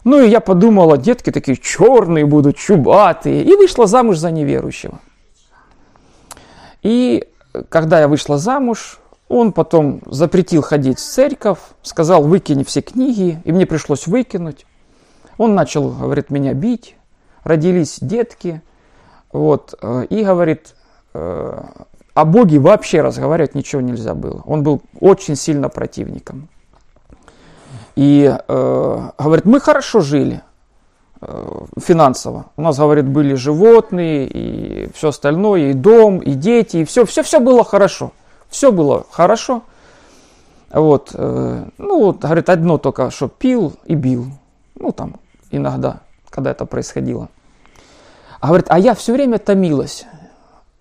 Ну и я подумала, детки такие черные будут, чубатые. И вышла замуж за неверующего. И когда я вышла замуж, он потом запретил ходить в церковь, сказал, выкини все книги, и мне пришлось выкинуть. Он начал, говорит, меня бить, родились детки, вот, э, и говорит, э, о Боге вообще разговаривать ничего нельзя было. Он был очень сильно противником. И э, говорит, мы хорошо жили э, финансово. У нас, говорит, были животные и все остальное, и дом, и дети, и все, все, все было хорошо. Все было хорошо. Вот, э, ну, вот, говорит, одно только, что пил и бил. Ну, там, иногда, когда это происходило. А говорит, а я все время томилась.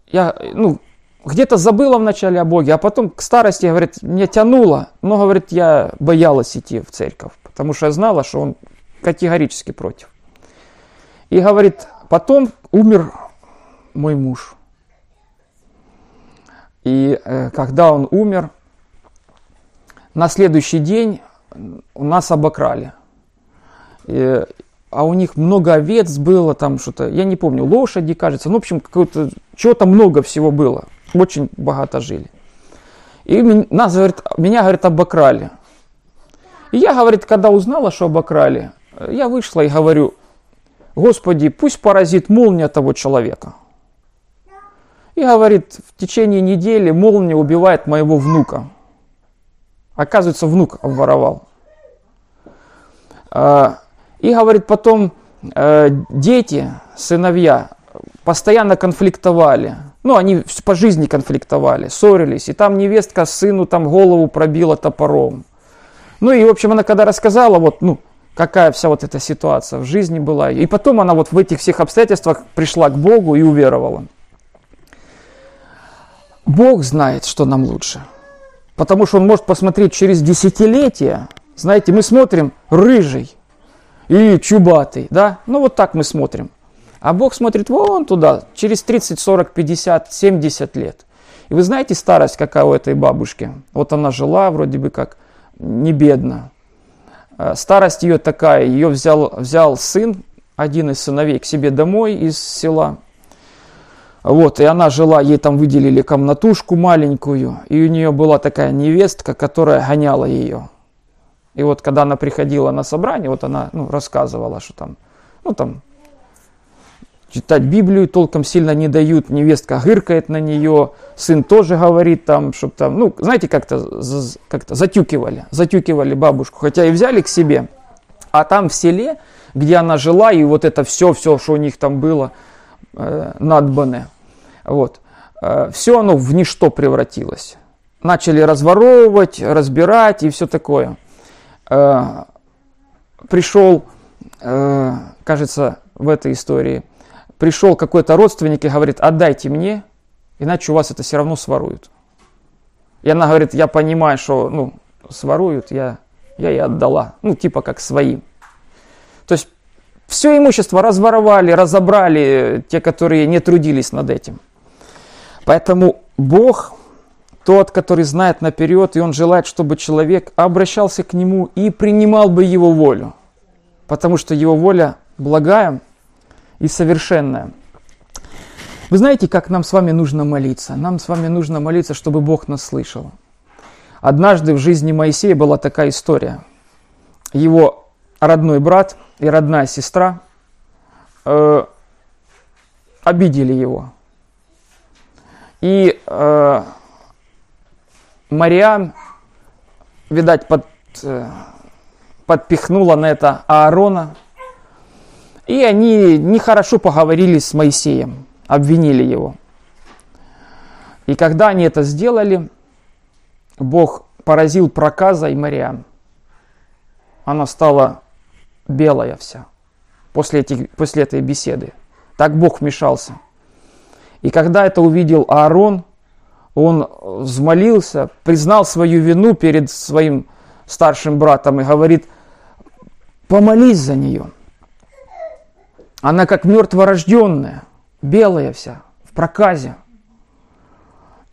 Я, ну, где-то забыла вначале о Боге, а потом к старости, говорит, меня тянуло, но, говорит, я боялась идти в церковь, потому что я знала, что он категорически против. И говорит, потом умер мой муж. И э, когда он умер, на следующий день у нас обокрали. И, а у них много овец было, там что-то, я не помню, лошади, кажется, ну, в общем, какое-то, чего-то много всего было, очень богато жили. И нас, говорит, меня, говорит, обокрали. И я, говорит, когда узнала, что обокрали, я вышла и говорю, Господи, пусть поразит молния того человека. И говорит, в течение недели молния убивает моего внука. Оказывается, внук обворовал. А, И говорит, потом э, дети, сыновья, постоянно конфликтовали. Ну, они по жизни конфликтовали, ссорились. И там невестка сыну там голову пробила топором. Ну и, в общем, она когда рассказала, вот, ну, какая вся вот эта ситуация в жизни была. И потом она вот в этих всех обстоятельствах пришла к Богу и уверовала. Бог знает, что нам лучше. Потому что Он может посмотреть через десятилетия. Знаете, мы смотрим рыжий и чубатый, да? Ну вот так мы смотрим. А Бог смотрит вон туда, через 30, 40, 50, 70 лет. И вы знаете старость, какая у этой бабушки? Вот она жила вроде бы как не бедно. Э, Старость ее такая, ее взял, взял сын, один из сыновей, к себе домой из села. Вот, и она жила, ей там выделили комнатушку маленькую, и у нее была такая невестка, которая гоняла ее. И вот когда она приходила на собрание, вот она ну, рассказывала, что там, ну там, читать Библию толком сильно не дают, невестка гыркает на нее, сын тоже говорит там, чтобы там, ну, знаете, как-то как-то затюкивали, затюкивали бабушку, хотя и взяли к себе. А там в селе, где она жила, и вот это все, все, что у них там было, э, надбанное, вот, все оно в ничто превратилось. Начали разворовывать, разбирать и все такое. Э, пришел, э, кажется, в этой истории, пришел какой-то родственник и говорит, отдайте мне, иначе у вас это все равно своруют. И она говорит, я понимаю, что ну, своруют, я, я ей отдала, ну типа как своим. То есть все имущество разворовали, разобрали те, которые не трудились над этим. Поэтому Бог тот, который знает наперед, и он желает, чтобы человек обращался к нему и принимал бы его волю, потому что его воля благая и совершенная. Вы знаете, как нам с вами нужно молиться? Нам с вами нужно молиться, чтобы Бог нас слышал. Однажды в жизни Моисея была такая история. Его родной брат и родная сестра э, обидели его. И э, Мариам, видать, под, э, подпихнула на это Аарона. И они нехорошо поговорили с Моисеем, обвинили его. И когда они это сделали, Бог поразил проказой Мариам. Она стала белая вся после, этих, после этой беседы. Так Бог вмешался. И когда это увидел Аарон, он взмолился, признал свою вину перед своим старшим братом и говорит, помолись за нее. Она как мертворожденная, белая вся, в проказе.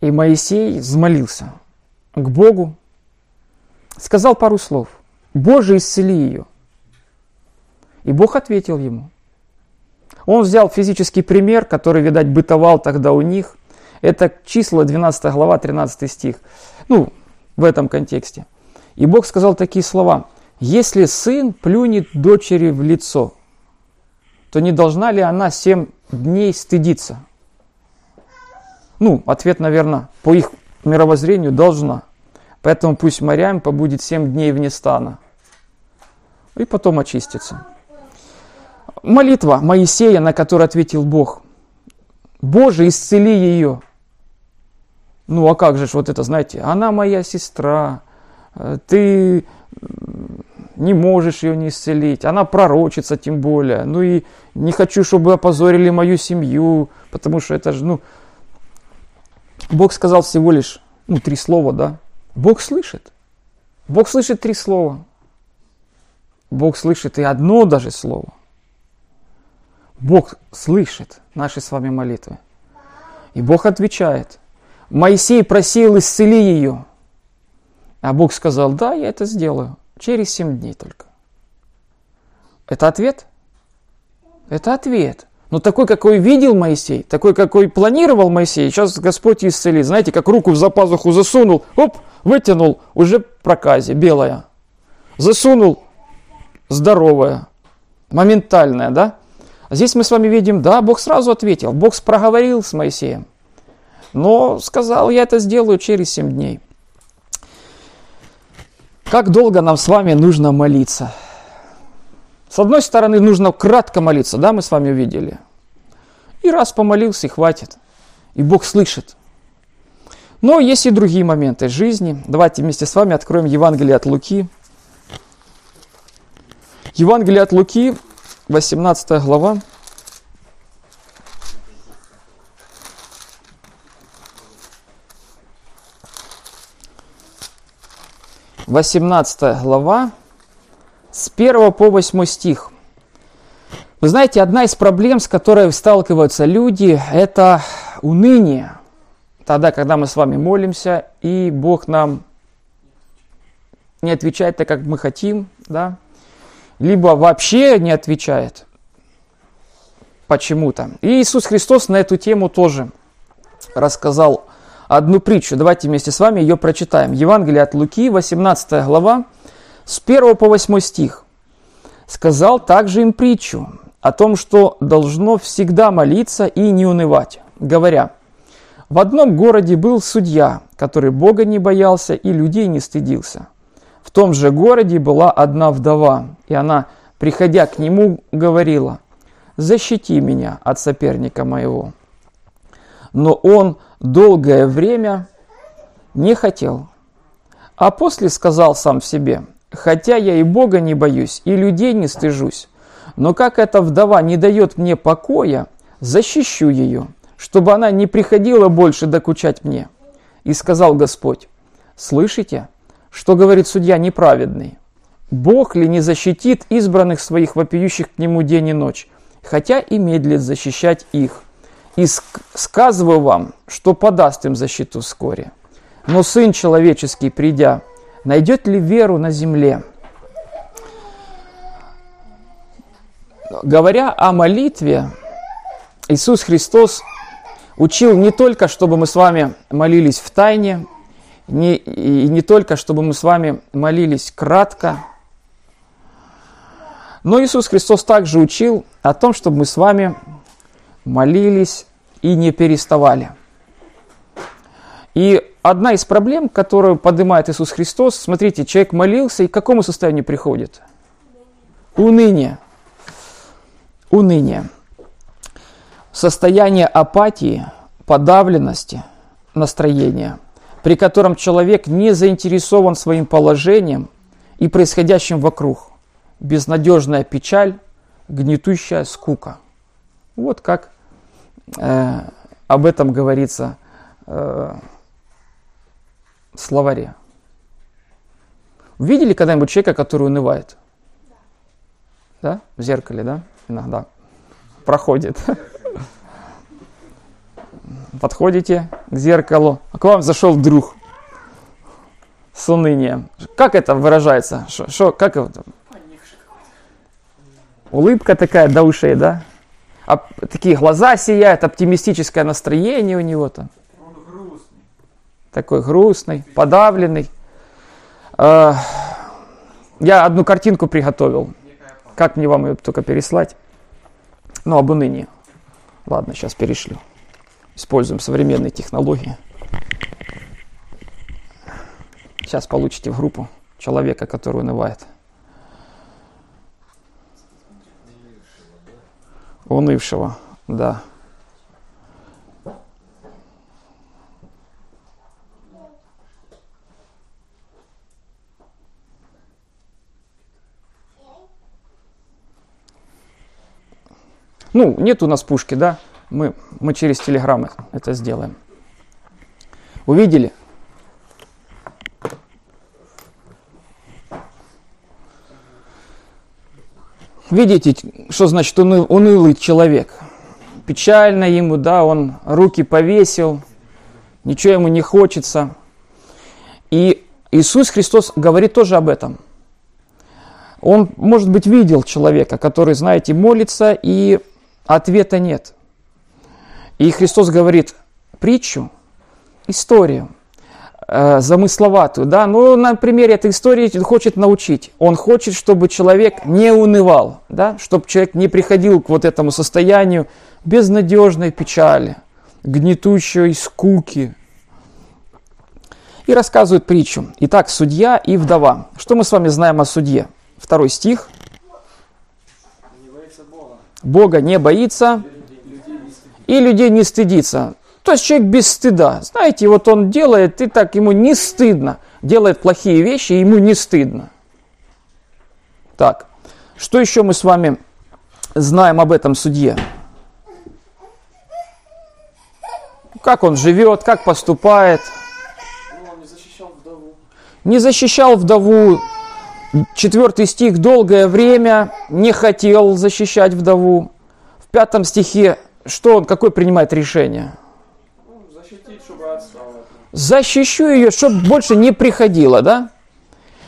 И Моисей взмолился к Богу, сказал пару слов. Боже, исцели ее. И Бог ответил ему. Он взял физический пример, который, видать, бытовал тогда у них. Это числа 12 глава, 13 стих. Ну, в этом контексте. И Бог сказал такие слова. Если сын плюнет дочери в лицо, то не должна ли она семь дней стыдиться? Ну, ответ, наверное, по их мировоззрению должна. Поэтому пусть морям побудет семь дней вне стана. И потом очистится. Молитва Моисея, на которую ответил Бог. Боже, исцели ее. Ну, а как же вот это, знаете, она моя сестра, э, ты не можешь ее не исцелить, она пророчится тем более, ну и не хочу, чтобы опозорили мою семью, потому что это же, ну, Бог сказал всего лишь, ну, три слова, да, Бог слышит, Бог слышит три слова, Бог слышит и одно даже слово, Бог слышит наши с вами молитвы, и Бог отвечает – Моисей просил исцели ее. А Бог сказал, да, я это сделаю. Через семь дней только. Это ответ? Это ответ. Но такой, какой видел Моисей, такой, какой планировал Моисей, сейчас Господь исцелит. Знаете, как руку в запазуху засунул, оп, вытянул, уже проказе, белая. Засунул, здоровая, моментальная, да? А здесь мы с вами видим, да, Бог сразу ответил, Бог проговорил с Моисеем но сказал, я это сделаю через 7 дней. Как долго нам с вами нужно молиться? С одной стороны, нужно кратко молиться, да, мы с вами увидели. И раз помолился, и хватит. И Бог слышит. Но есть и другие моменты жизни. Давайте вместе с вами откроем Евангелие от Луки. Евангелие от Луки, 18 глава. 18 глава, с 1 по 8 стих. Вы знаете, одна из проблем, с которой сталкиваются люди, это уныние. Тогда, когда мы с вами молимся, и Бог нам не отвечает так, как мы хотим, да, либо вообще не отвечает почему-то. И Иисус Христос на эту тему тоже рассказал одну притчу. Давайте вместе с вами ее прочитаем. Евангелие от Луки, 18 глава, с 1 по 8 стих. «Сказал также им притчу о том, что должно всегда молиться и не унывать, говоря, в одном городе был судья, который Бога не боялся и людей не стыдился. В том же городе была одна вдова, и она, приходя к нему, говорила, «Защити меня от соперника моего». Но он долгое время не хотел. А после сказал сам себе, хотя я и Бога не боюсь, и людей не стыжусь, но как эта вдова не дает мне покоя, защищу ее, чтобы она не приходила больше докучать мне. И сказал Господь, слышите, что говорит судья неправедный? Бог ли не защитит избранных своих вопиющих к нему день и ночь, хотя и медлит защищать их? И сказываю вам, что подаст им защиту вскоре. но Сын Человеческий, придя, найдет ли веру на земле? Говоря о молитве, Иисус Христос учил не только, чтобы мы с вами молились в тайне, не, и не только, чтобы мы с вами молились кратко, но Иисус Христос также учил о том, чтобы мы с вами молились и не переставали. И одна из проблем, которую поднимает Иисус Христос, смотрите, человек молился и к какому состоянию приходит? Уныние. Уныние. Состояние апатии, подавленности, настроения, при котором человек не заинтересован своим положением и происходящим вокруг. Безнадежная печаль, гнетущая скука. Вот как э, об этом говорится э, в словаре. Видели когда-нибудь человека, который унывает? Да? В зеркале, да? Иногда проходит. Подходите к зеркалу, а к вам зашел друг с унынием. Как это выражается? Шо, шо, как это? Улыбка такая до ушей, да? А, такие глаза сияют, оптимистическое настроение у него там. Он грустный. Такой грустный, подавленный. А, я одну картинку приготовил. Как мне вам ее только переслать? Ну, об унынии. Ладно, сейчас перешлю. Используем современные технологии. Сейчас получите в группу человека, который унывает. Унывшего, да. Ну, нет у нас пушки, да? Мы, мы через телеграммы это сделаем. Увидели? Видите, что значит уныл, унылый человек? Печально ему, да, он руки повесил, ничего ему не хочется. И Иисус Христос говорит тоже об этом. Он, может быть, видел человека, который, знаете, молится, и ответа нет. И Христос говорит притчу, историю, э, замысловатую, да, ну, на примере этой истории хочет научить. Он хочет, чтобы человек не унывал, да, чтобы человек не приходил к вот этому состоянию безнадежной печали, гнетущей скуки. И рассказывает притчу. Итак, судья и вдова. Что мы с вами знаем о судье? Второй стих. Бога не боится и людей не стыдится. То есть человек без стыда. Знаете, вот он делает, и так ему не стыдно. Делает плохие вещи, и ему не стыдно. Так, что еще мы с вами знаем об этом судье? Как он живет, как поступает. Он не защищал вдову. Не защищал вдову. Четвертый стих долгое время не хотел защищать вдову. В пятом стихе что он, какое принимает решение? Ну, защитить, чтобы отстала. Защищу ее, чтобы больше не приходило, да?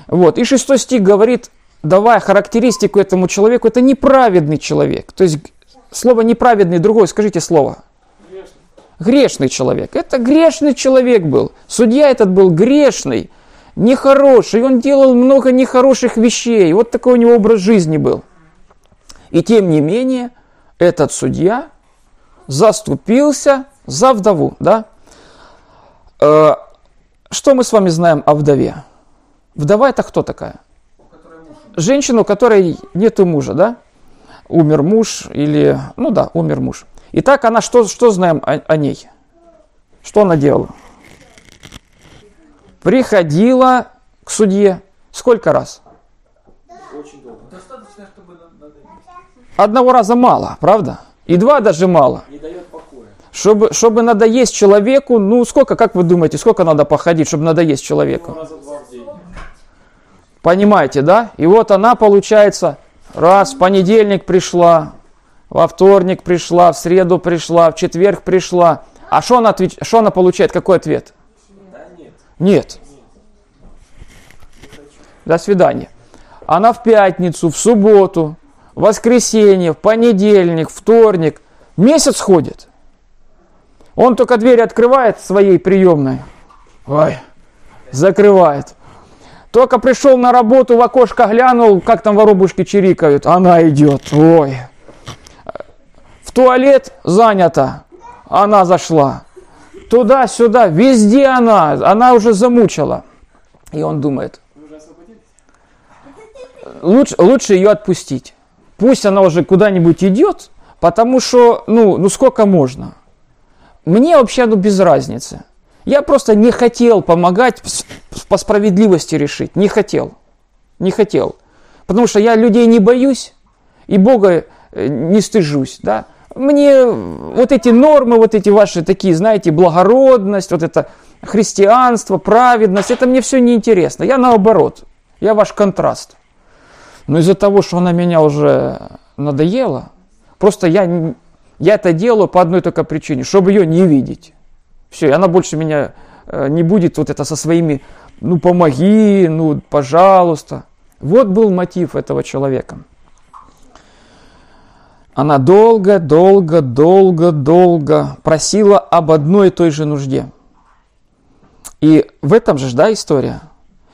Вот. И шестой стих говорит, давая характеристику этому человеку, это неправедный человек. То есть слово неправедный, другое, скажите слово. Грешный. Грешный человек. Это грешный человек был. Судья этот был грешный, нехороший. Он делал много нехороших вещей. Вот такой у него образ жизни был. И тем не менее, этот судья заступился за вдову, да? Э, Что мы с вами знаем о вдове? Вдова это кто такая? Женщина, у которой нету мужа, да? Умер муж или, ну да, умер муж. Итак, она что, что знаем о, о ней? Что она делала? Приходила к судье сколько раз? Одного раза мало, правда? И два даже мало. Чтобы, чтобы надоесть человеку, ну сколько, как вы думаете, сколько надо походить, чтобы надоесть человеку? Два в день. Понимаете, да? И вот она, получается, раз в понедельник пришла, во вторник пришла, в среду пришла, в четверг пришла. А что она, отвеч... что она получает? Какой ответ? Да нет. Нет. До свидания. Она в пятницу, в субботу, в воскресенье, в понедельник, вторник. Месяц ходит. Он только дверь открывает своей приемной. Ой, закрывает. Только пришел на работу, в окошко глянул, как там воробушки чирикают. Она идет. Ой. В туалет занято. Она зашла. Туда-сюда, везде она. Она уже замучила. И он думает, лучше, лучше ее отпустить. Пусть она уже куда-нибудь идет, потому что, ну, ну сколько можно. Мне вообще ну, без разницы. Я просто не хотел помогать по справедливости решить. Не хотел. Не хотел. Потому что я людей не боюсь и Бога э, не стыжусь. Да? Мне вот эти нормы, вот эти ваши такие, знаете, благородность, вот это христианство, праведность, это мне все неинтересно. Я наоборот. Я ваш контраст. Но из-за того, что она меня уже надоела, просто я, я это делаю по одной только причине, чтобы ее не видеть. Все, и она больше меня э, не будет вот это со своими, ну помоги, ну пожалуйста. Вот был мотив этого человека. Она долго, долго, долго, долго просила об одной и той же нужде. И в этом же, да, история.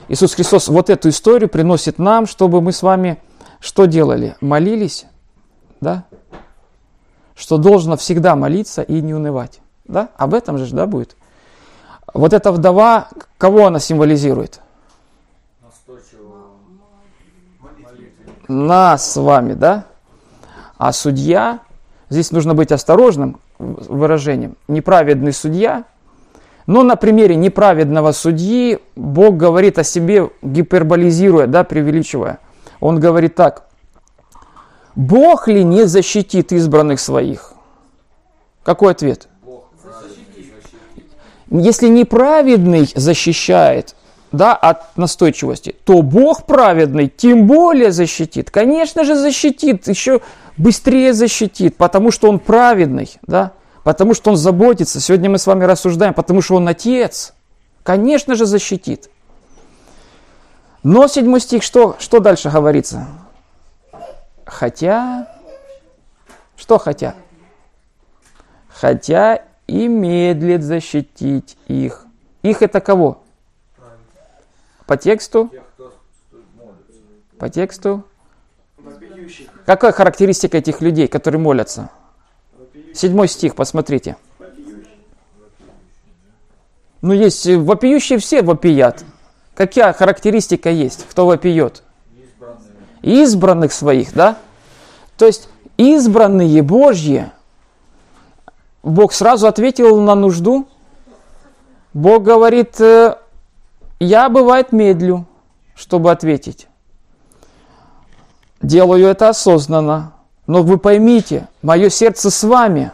Иисус Христос вот эту историю приносит нам, чтобы мы с вами что делали? Молились, да? Что должно всегда молиться и не унывать. Да? Об этом же, да, будет. Вот эта вдова, кого она символизирует? Нас с вами, да? А судья, здесь нужно быть осторожным выражением, неправедный судья, но на примере неправедного судьи Бог говорит о себе, гиперболизируя, да, преувеличивая. Он говорит так, Бог ли не защитит избранных своих? Какой ответ? Если неправедный защищает, да, от настойчивости, то Бог праведный тем более защитит. Конечно же защитит, еще быстрее защитит, потому что Он праведный, да, потому что Он заботится. Сегодня мы с вами рассуждаем, потому что Он Отец. Конечно же защитит. Но седьмой стих, что, что дальше говорится? Хотя, что хотя? Хотя и медлит защитить их. Их это кого? По тексту? По тексту? Какая характеристика этих людей, которые молятся? Седьмой стих, посмотрите. Ну, есть вопиющие, все вопият. Какая характеристика есть, кто вопиет? Избранных своих, да? То есть избранные Божьи, Бог сразу ответил на нужду. Бог говорит, э, я бывает медлю, чтобы ответить. Делаю это осознанно. Но вы поймите, мое сердце с вами.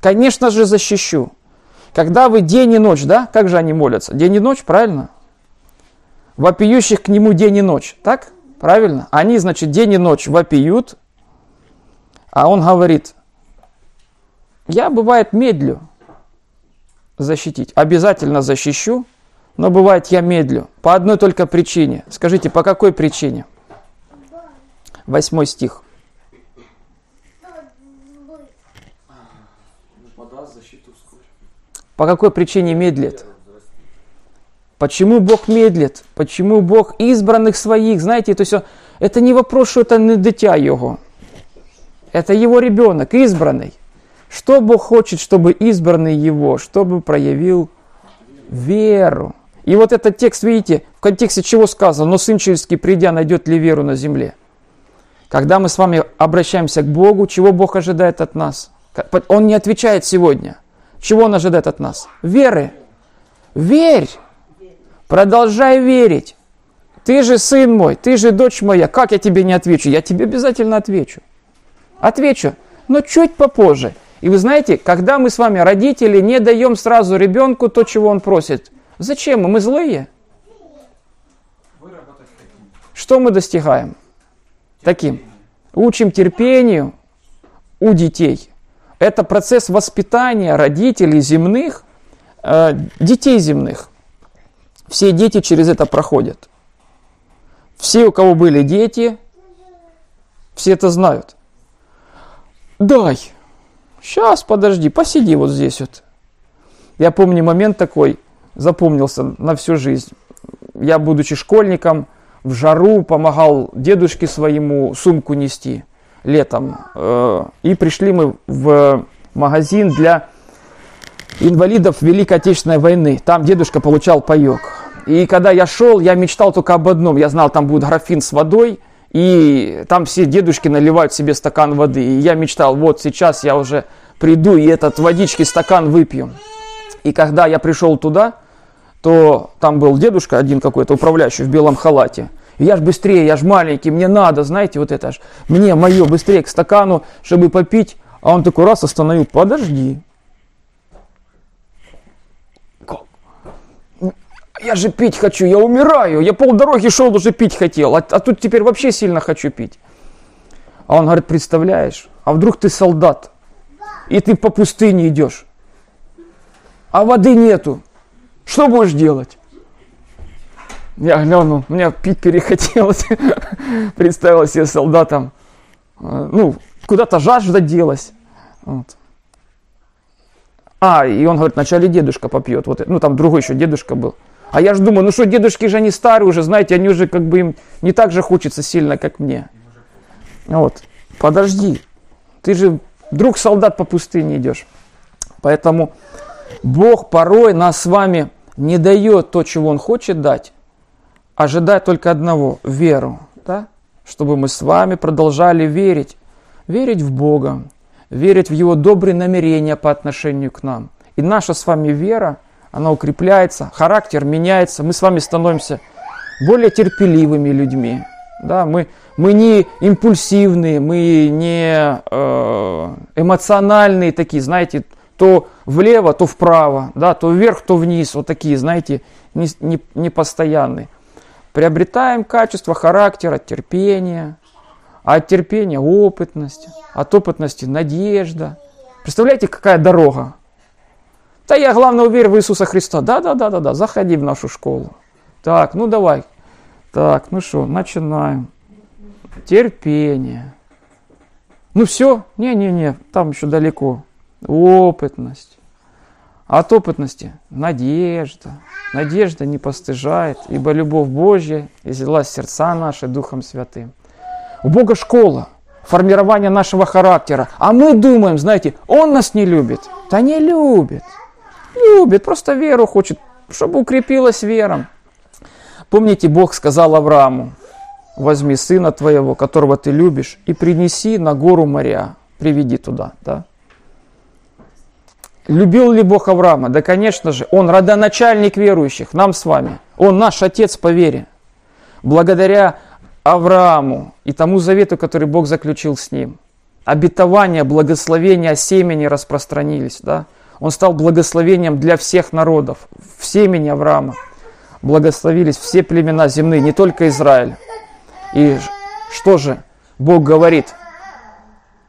Конечно же, защищу. Когда вы день и ночь, да? Как же они молятся? День и ночь, правильно? Вопиющих к нему день и ночь, так? Правильно? Они, значит, день и ночь вопиют, а он говорит, я, бывает, медлю защитить. Обязательно защищу, но бывает, я медлю. По одной только причине. Скажите, по какой причине? Восьмой стих. Защиту вскоре. По какой причине медлит? Почему Бог медлит? Почему Бог избранных своих? Знаете, то есть это не вопрос, что это не дитя его. Это его ребенок, избранный. Что Бог хочет, чтобы избранный его, чтобы проявил веру. И вот этот текст, видите, в контексте чего сказано, но сын человеческий, придя, найдет ли веру на земле? Когда мы с вами обращаемся к Богу, чего Бог ожидает от нас? Он не отвечает сегодня. Чего Он ожидает от нас? Веры. Верь. Продолжай верить. Ты же сын мой, ты же дочь моя. Как я тебе не отвечу? Я тебе обязательно отвечу. Отвечу, но чуть попозже. И вы знаете, когда мы с вами, родители, не даем сразу ребенку то, чего он просит, зачем мы? Мы злые. Что мы достигаем? Таким. Учим терпению у детей. Это процесс воспитания родителей земных, э, детей земных. Все дети через это проходят. Все, у кого были дети, все это знают. Дай. Сейчас, подожди, посиди вот здесь вот. Я помню момент такой, запомнился на всю жизнь. Я, будучи школьником, в жару помогал дедушке своему сумку нести летом. Э, и пришли мы в магазин для инвалидов Великой Отечественной войны. Там дедушка получал паек. И когда я шел, я мечтал только об одном. Я знал, там будет графин с водой, и там все дедушки наливают себе стакан воды. И я мечтал, вот сейчас я уже приду и этот водички стакан выпью. И когда я пришел туда, то там был дедушка один какой-то, управляющий в белом халате. Я ж быстрее, я ж маленький, мне надо, знаете, вот это ж, мне мое быстрее к стакану, чтобы попить. А он такой раз остановил, подожди. Я же пить хочу, я умираю, я полдороги шел, уже пить хотел, а, а тут теперь вообще сильно хочу пить. А он говорит, представляешь, а вдруг ты солдат, и ты по пустыне идешь, а воды нету, что будешь делать? Я глянул, у меня пить перехотелось, представил себе солдатом, э, ну, куда-то жажда делась. Вот. А, и он говорит, вначале дедушка попьет, вот, ну, там другой еще дедушка был. А я же думаю, ну что, дедушки же они старые уже, знаете, они уже как бы им не так же хочется сильно, как мне. Вот, подожди, ты же вдруг солдат по пустыне идешь. Поэтому Бог порой нас с вами не дает то, чего Он хочет дать, ожидая только одного – веру, да? чтобы мы с вами продолжали верить, верить в Бога, верить в Его добрые намерения по отношению к нам. И наша с вами вера – она укрепляется, характер меняется, мы с вами становимся более терпеливыми людьми. Да, мы, мы не импульсивные, мы не э, эмоциональные такие, знаете, то влево, то вправо, да, то вверх, то вниз, вот такие, знаете, не, не, не постоянные. Приобретаем качество характера, терпения, а от терпения опытность, от опытности надежда. Представляете, какая дорога? Да я, главное, уверен в Иисуса Христа. Да, да, да, да, да, заходи в нашу школу. Так, ну давай. Так, ну что, начинаем. Терпение. Ну все, не-не-не, там еще далеко. Опытность. От опытности надежда. Надежда не постыжает, ибо любовь Божья излилась сердца наши Духом Святым. У Бога школа, формирование нашего характера. А мы думаем, знаете, Он нас не любит. Да не любит. Любит, просто веру хочет, чтобы укрепилась вера. Помните, Бог сказал Аврааму, возьми сына твоего, которого ты любишь, и принеси на гору моря, приведи туда. Да? Любил ли Бог Авраама? Да, конечно же, он родоначальник верующих, нам с вами. Он наш отец по вере. Благодаря Аврааму и тому завету, который Бог заключил с ним, обетования, благословения семени распространились. Да? Он стал благословением для всех народов. В семени Авраама благословились все племена земные, не только Израиль. И что же Бог говорит,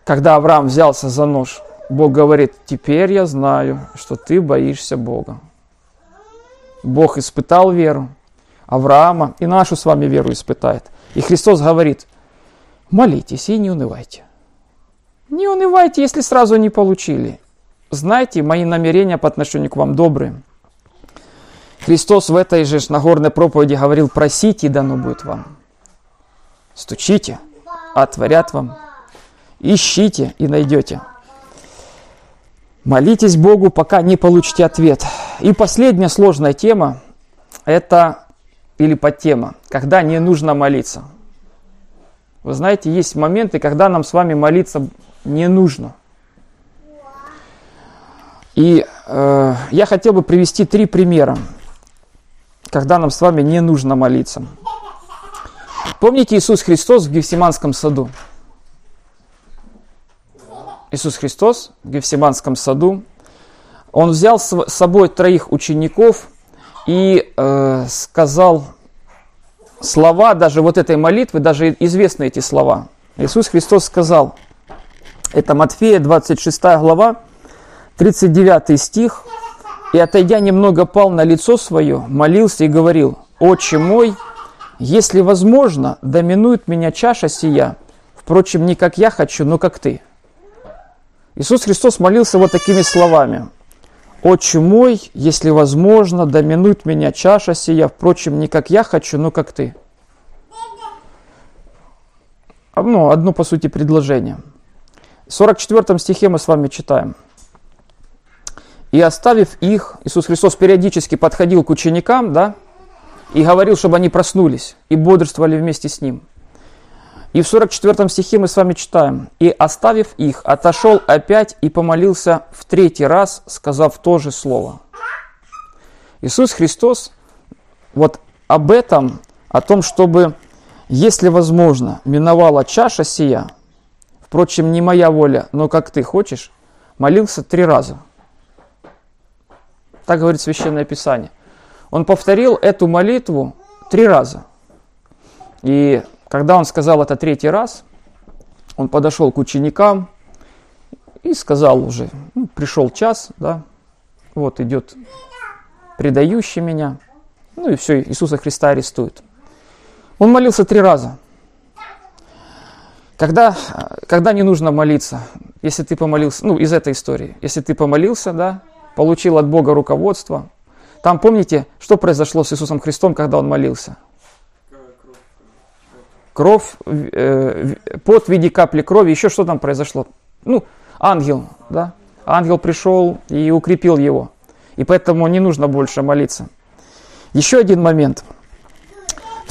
когда Авраам взялся за нож? Бог говорит, теперь я знаю, что ты боишься Бога. Бог испытал веру Авраама и нашу с вами веру испытает. И Христос говорит, молитесь и не унывайте. Не унывайте, если сразу не получили знайте, мои намерения по отношению к вам добрые. Христос в этой же Нагорной проповеди говорил, просите, и дано будет вам. Стучите, отворят вам. Ищите и найдете. Молитесь Богу, пока не получите ответ. И последняя сложная тема, это, или подтема, когда не нужно молиться. Вы знаете, есть моменты, когда нам с вами молиться не нужно. И э, я хотел бы привести три примера, когда нам с вами не нужно молиться. Помните Иисус Христос в Гефсиманском саду? Иисус Христос в Гефсиманском саду, Он взял с собой троих учеников и э, сказал слова, даже вот этой молитвы, даже известны эти слова. Иисус Христос сказал, это Матфея, 26 глава, 39 стих, и, отойдя немного, пал на лицо свое, молился и говорил, «Отче мой, если возможно, доминует меня чаша сия, впрочем, не как я хочу, но как ты». Иисус Христос молился вот такими словами. «Отче мой, если возможно, доминует меня чаша сия, впрочем, не как я хочу, но как ты». Одно, одно по сути, предложение. В 44 стихе мы с вами читаем – и оставив их, Иисус Христос периодически подходил к ученикам, да, и говорил, чтобы они проснулись и бодрствовали вместе с Ним. И в 44 стихе мы с вами читаем, «И оставив их, отошел опять и помолился в третий раз, сказав то же слово». Иисус Христос вот об этом, о том, чтобы, если возможно, миновала чаша сия, впрочем, не моя воля, но как ты хочешь, молился три раза – так говорит Священное Писание. Он повторил эту молитву три раза. И когда он сказал это третий раз, он подошел к ученикам и сказал уже, ну, пришел час, да, вот идет предающий меня, ну и все, Иисуса Христа арестуют. Он молился три раза. Когда, когда не нужно молиться, если ты помолился, ну, из этой истории, если ты помолился, да, получил от Бога руководство. Там помните, что произошло с Иисусом Христом, когда Он молился? Кровь, э, пот в виде капли крови, еще что там произошло? Ну, ангел, да? Ангел пришел и укрепил его. И поэтому не нужно больше молиться. Еще один момент.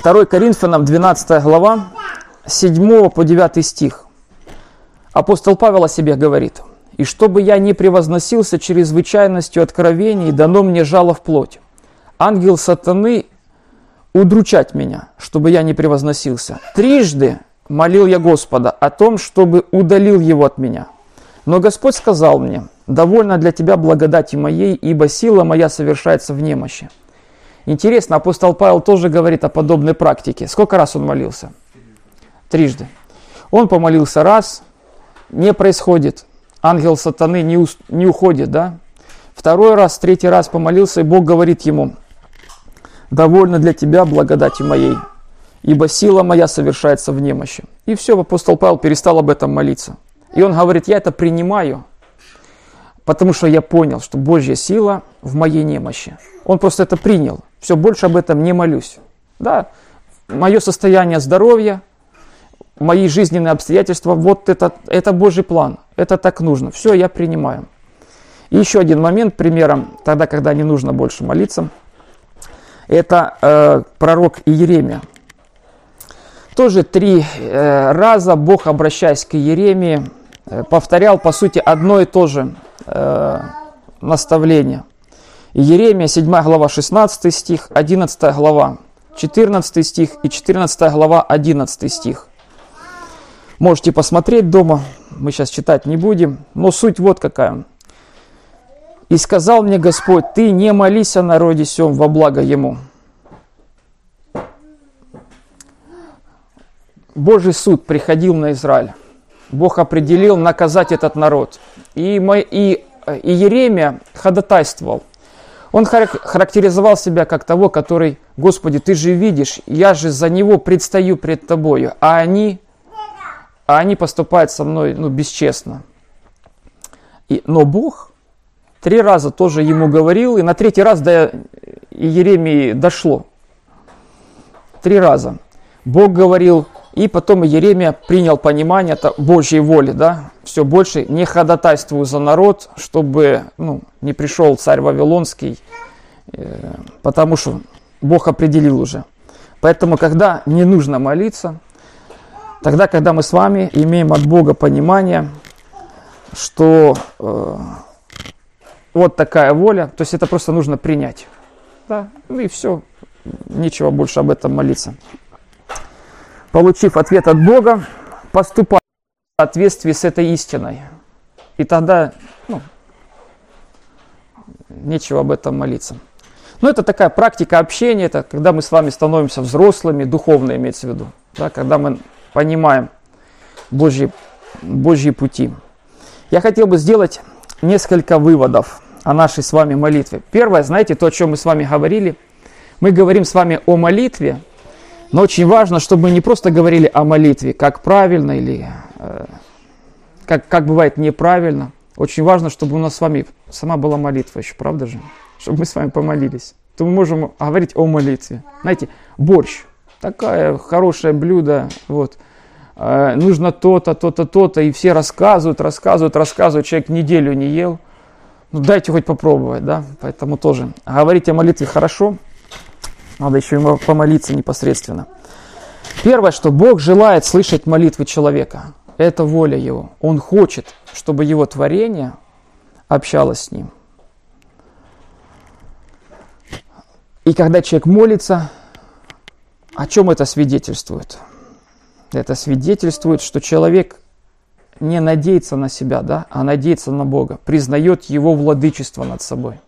2 Коринфянам 12 глава, 7 по 9 стих. Апостол Павел о себе говорит – и чтобы я не превозносился чрезвычайностью откровений, дано мне жало в плоть. Ангел сатаны удручать меня, чтобы я не превозносился. Трижды молил я Господа о том, чтобы удалил его от меня. Но Господь сказал мне, довольно для тебя благодати моей, ибо сила моя совершается в немощи. Интересно, апостол Павел тоже говорит о подобной практике. Сколько раз он молился? Трижды. Он помолился раз, не происходит ангел сатаны не, у, не уходит, да? Второй раз, третий раз помолился, и Бог говорит ему, довольно для тебя благодати моей, ибо сила моя совершается в немощи. И все, апостол Павел перестал об этом молиться. И он говорит, я это принимаю, потому что я понял, что Божья сила в моей немощи. Он просто это принял. Все, больше об этом не молюсь. Да, мое состояние здоровья, мои жизненные обстоятельства, вот это, это Божий план, это так нужно. Все, я принимаю. И еще один момент, примером, тогда, когда не нужно больше молиться, это э, пророк Иеремия. Тоже три э, раза Бог, обращаясь к Иеремии, э, повторял, по сути, одно и то же э, наставление. Иеремия, 7 глава, 16 стих, 11 глава, 14 стих и 14 глава, 11 стих. Можете посмотреть дома, мы сейчас читать не будем, но суть вот какая. «И сказал мне Господь, ты не молись о народе сем во благо ему». Божий суд приходил на Израиль. Бог определил наказать этот народ. И, мой, и, и Еремия ходатайствовал. Он характеризовал себя как того, который, Господи, ты же видишь, я же за него предстаю пред тобою, а они а они поступают со мной ну, бесчестно. И, но Бог три раза тоже ему говорил, и на третий раз до Еремии дошло. Три раза. Бог говорил, и потом Еремия принял понимание это Божьей воли, да, все больше не ходатайствую за народ, чтобы ну, не пришел царь Вавилонский, э, потому что Бог определил уже. Поэтому, когда не нужно молиться, Тогда, когда мы с вами имеем от Бога понимание, что э, вот такая воля, то есть это просто нужно принять. Да, ну и все, нечего больше об этом молиться. Получив ответ от Бога, поступать в соответствии с этой истиной. И тогда ну, нечего об этом молиться. Но это такая практика общения, это когда мы с вами становимся взрослыми, духовно имеется в виду. Да, когда мы понимаем Божьи, Божьи пути. Я хотел бы сделать несколько выводов о нашей с вами молитве. Первое, знаете, то, о чем мы с вами говорили. Мы говорим с вами о молитве, но очень важно, чтобы мы не просто говорили о молитве, как правильно или э, как, как бывает неправильно. Очень важно, чтобы у нас с вами сама была молитва еще, правда же? Чтобы мы с вами помолились. То мы можем говорить о молитве. Знаете, борщ. Такое хорошее блюдо. Вот. Э, нужно то-то, то-то, то-то. И все рассказывают, рассказывают, рассказывают. Человек неделю не ел. Ну, дайте хоть попробовать, да? Поэтому тоже говорить о молитве хорошо. Надо еще ему помолиться непосредственно. Первое, что Бог желает слышать молитвы человека. Это воля Его. Он хочет, чтобы Его творение общалось с Ним. И когда человек молится, о чем это свидетельствует? Это свидетельствует, что человек не надеется на себя, да, а надеется на Бога, признает Его владычество над собой.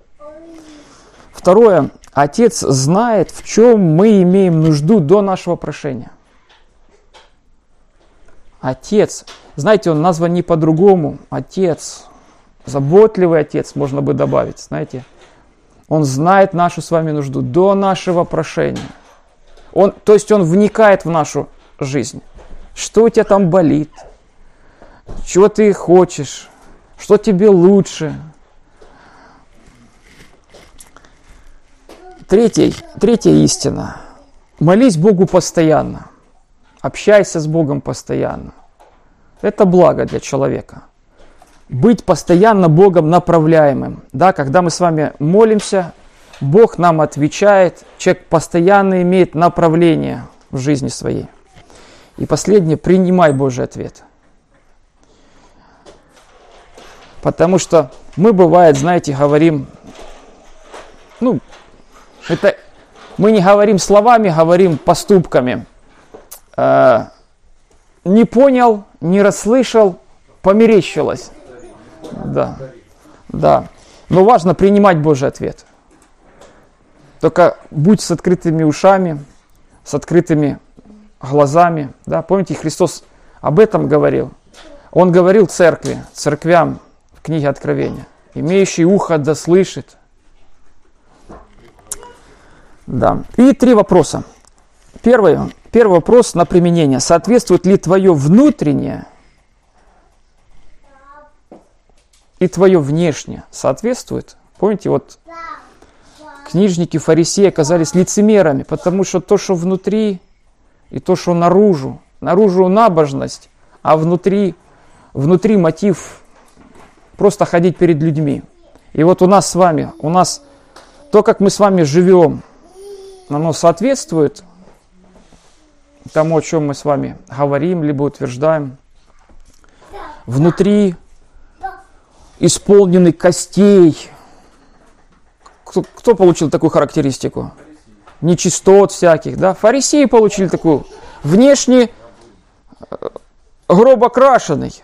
Второе. Отец знает, в чем мы имеем нужду до нашего прошения. Отец. Знаете, он назван не по-другому. Отец. Заботливый отец, можно бы добавить, знаете. Он знает нашу с вами нужду до нашего прошения. Он, то есть он вникает в нашу жизнь. Что у тебя там болит? Чего ты хочешь? Что тебе лучше? Третья, третья истина. Молись Богу постоянно. Общайся с Богом постоянно. Это благо для человека. Быть постоянно Богом направляемым. Да, когда мы с вами молимся, Бог нам отвечает, человек постоянно имеет направление в жизни своей. И последнее, принимай Божий ответ. Потому что мы, бывает, знаете, говорим, ну, это мы не говорим словами, говорим поступками. Э, не понял, не расслышал, померещилось. Да, да. Но важно принимать Божий ответ. Только будь с открытыми ушами, с открытыми глазами. Да? Помните, Христос об этом говорил. Он говорил церкви, церквям в книге Откровения. Имеющий ухо да слышит. Да. И три вопроса. Первый, первый вопрос на применение. Соответствует ли твое внутреннее и твое внешнее? Соответствует? Помните, вот книжники, фарисеи оказались лицемерами, потому что то, что внутри, и то, что наружу, наружу набожность, а внутри, внутри мотив просто ходить перед людьми. И вот у нас с вами, у нас то, как мы с вами живем, оно соответствует тому, о чем мы с вами говорим, либо утверждаем. Внутри исполнены костей, кто, кто получил такую характеристику? Нечистот всяких, да? Фарисеи получили такую. Внешне э, гроб окрашенный,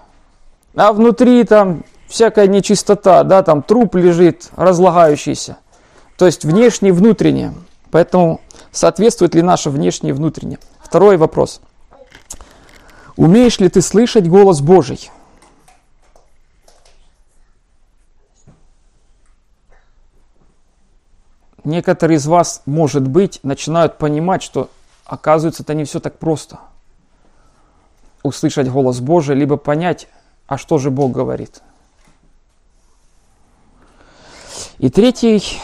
а внутри там всякая нечистота, да, там труп лежит, разлагающийся. То есть внешне и внутреннее. Поэтому соответствует ли наше внешнее и внутреннее? Второй вопрос. Умеешь ли ты слышать голос Божий? Некоторые из вас, может быть, начинают понимать, что оказывается это не все так просто. Услышать голос Божий, либо понять, а что же Бог говорит. И третий,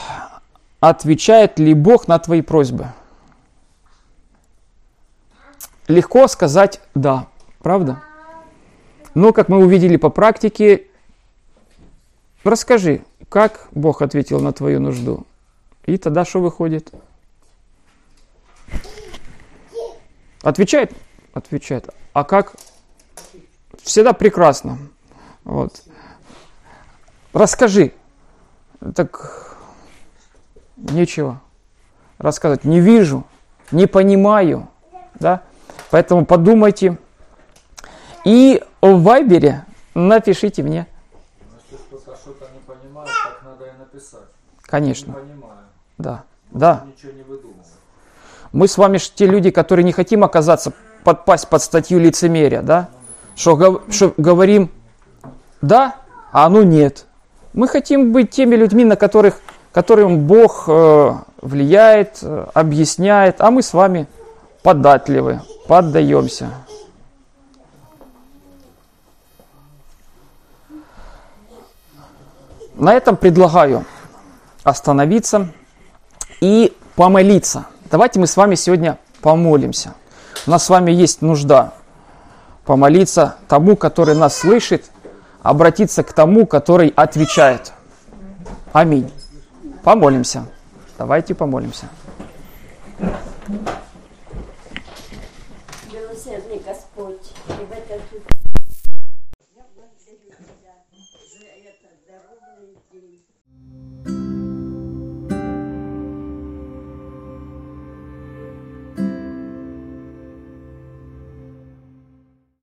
отвечает ли Бог на твои просьбы? Легко сказать «да», правда? Но, как мы увидели по практике, расскажи, как Бог ответил на твою нужду. И тогда что выходит? Отвечает? Отвечает. А как? Всегда прекрасно. Вот. Расскажи. Так нечего рассказать. Не вижу, не понимаю. Да? Поэтому подумайте. И в Вайбере напишите мне. Если кто-то что-то не понимает, так надо и написать. Конечно. Не понимаю. Да. Да. Мы с вами ж те люди, которые не хотим оказаться, подпасть под статью лицемерия, да? Что, что говорим да, а оно нет. Мы хотим быть теми людьми, на которых, которым Бог э, влияет, э, объясняет, а мы с вами податливы, поддаемся. На этом предлагаю остановиться и помолиться. Давайте мы с вами сегодня помолимся. У нас с вами есть нужда помолиться тому, который нас слышит, обратиться к тому, который отвечает. Аминь. Помолимся. Давайте помолимся.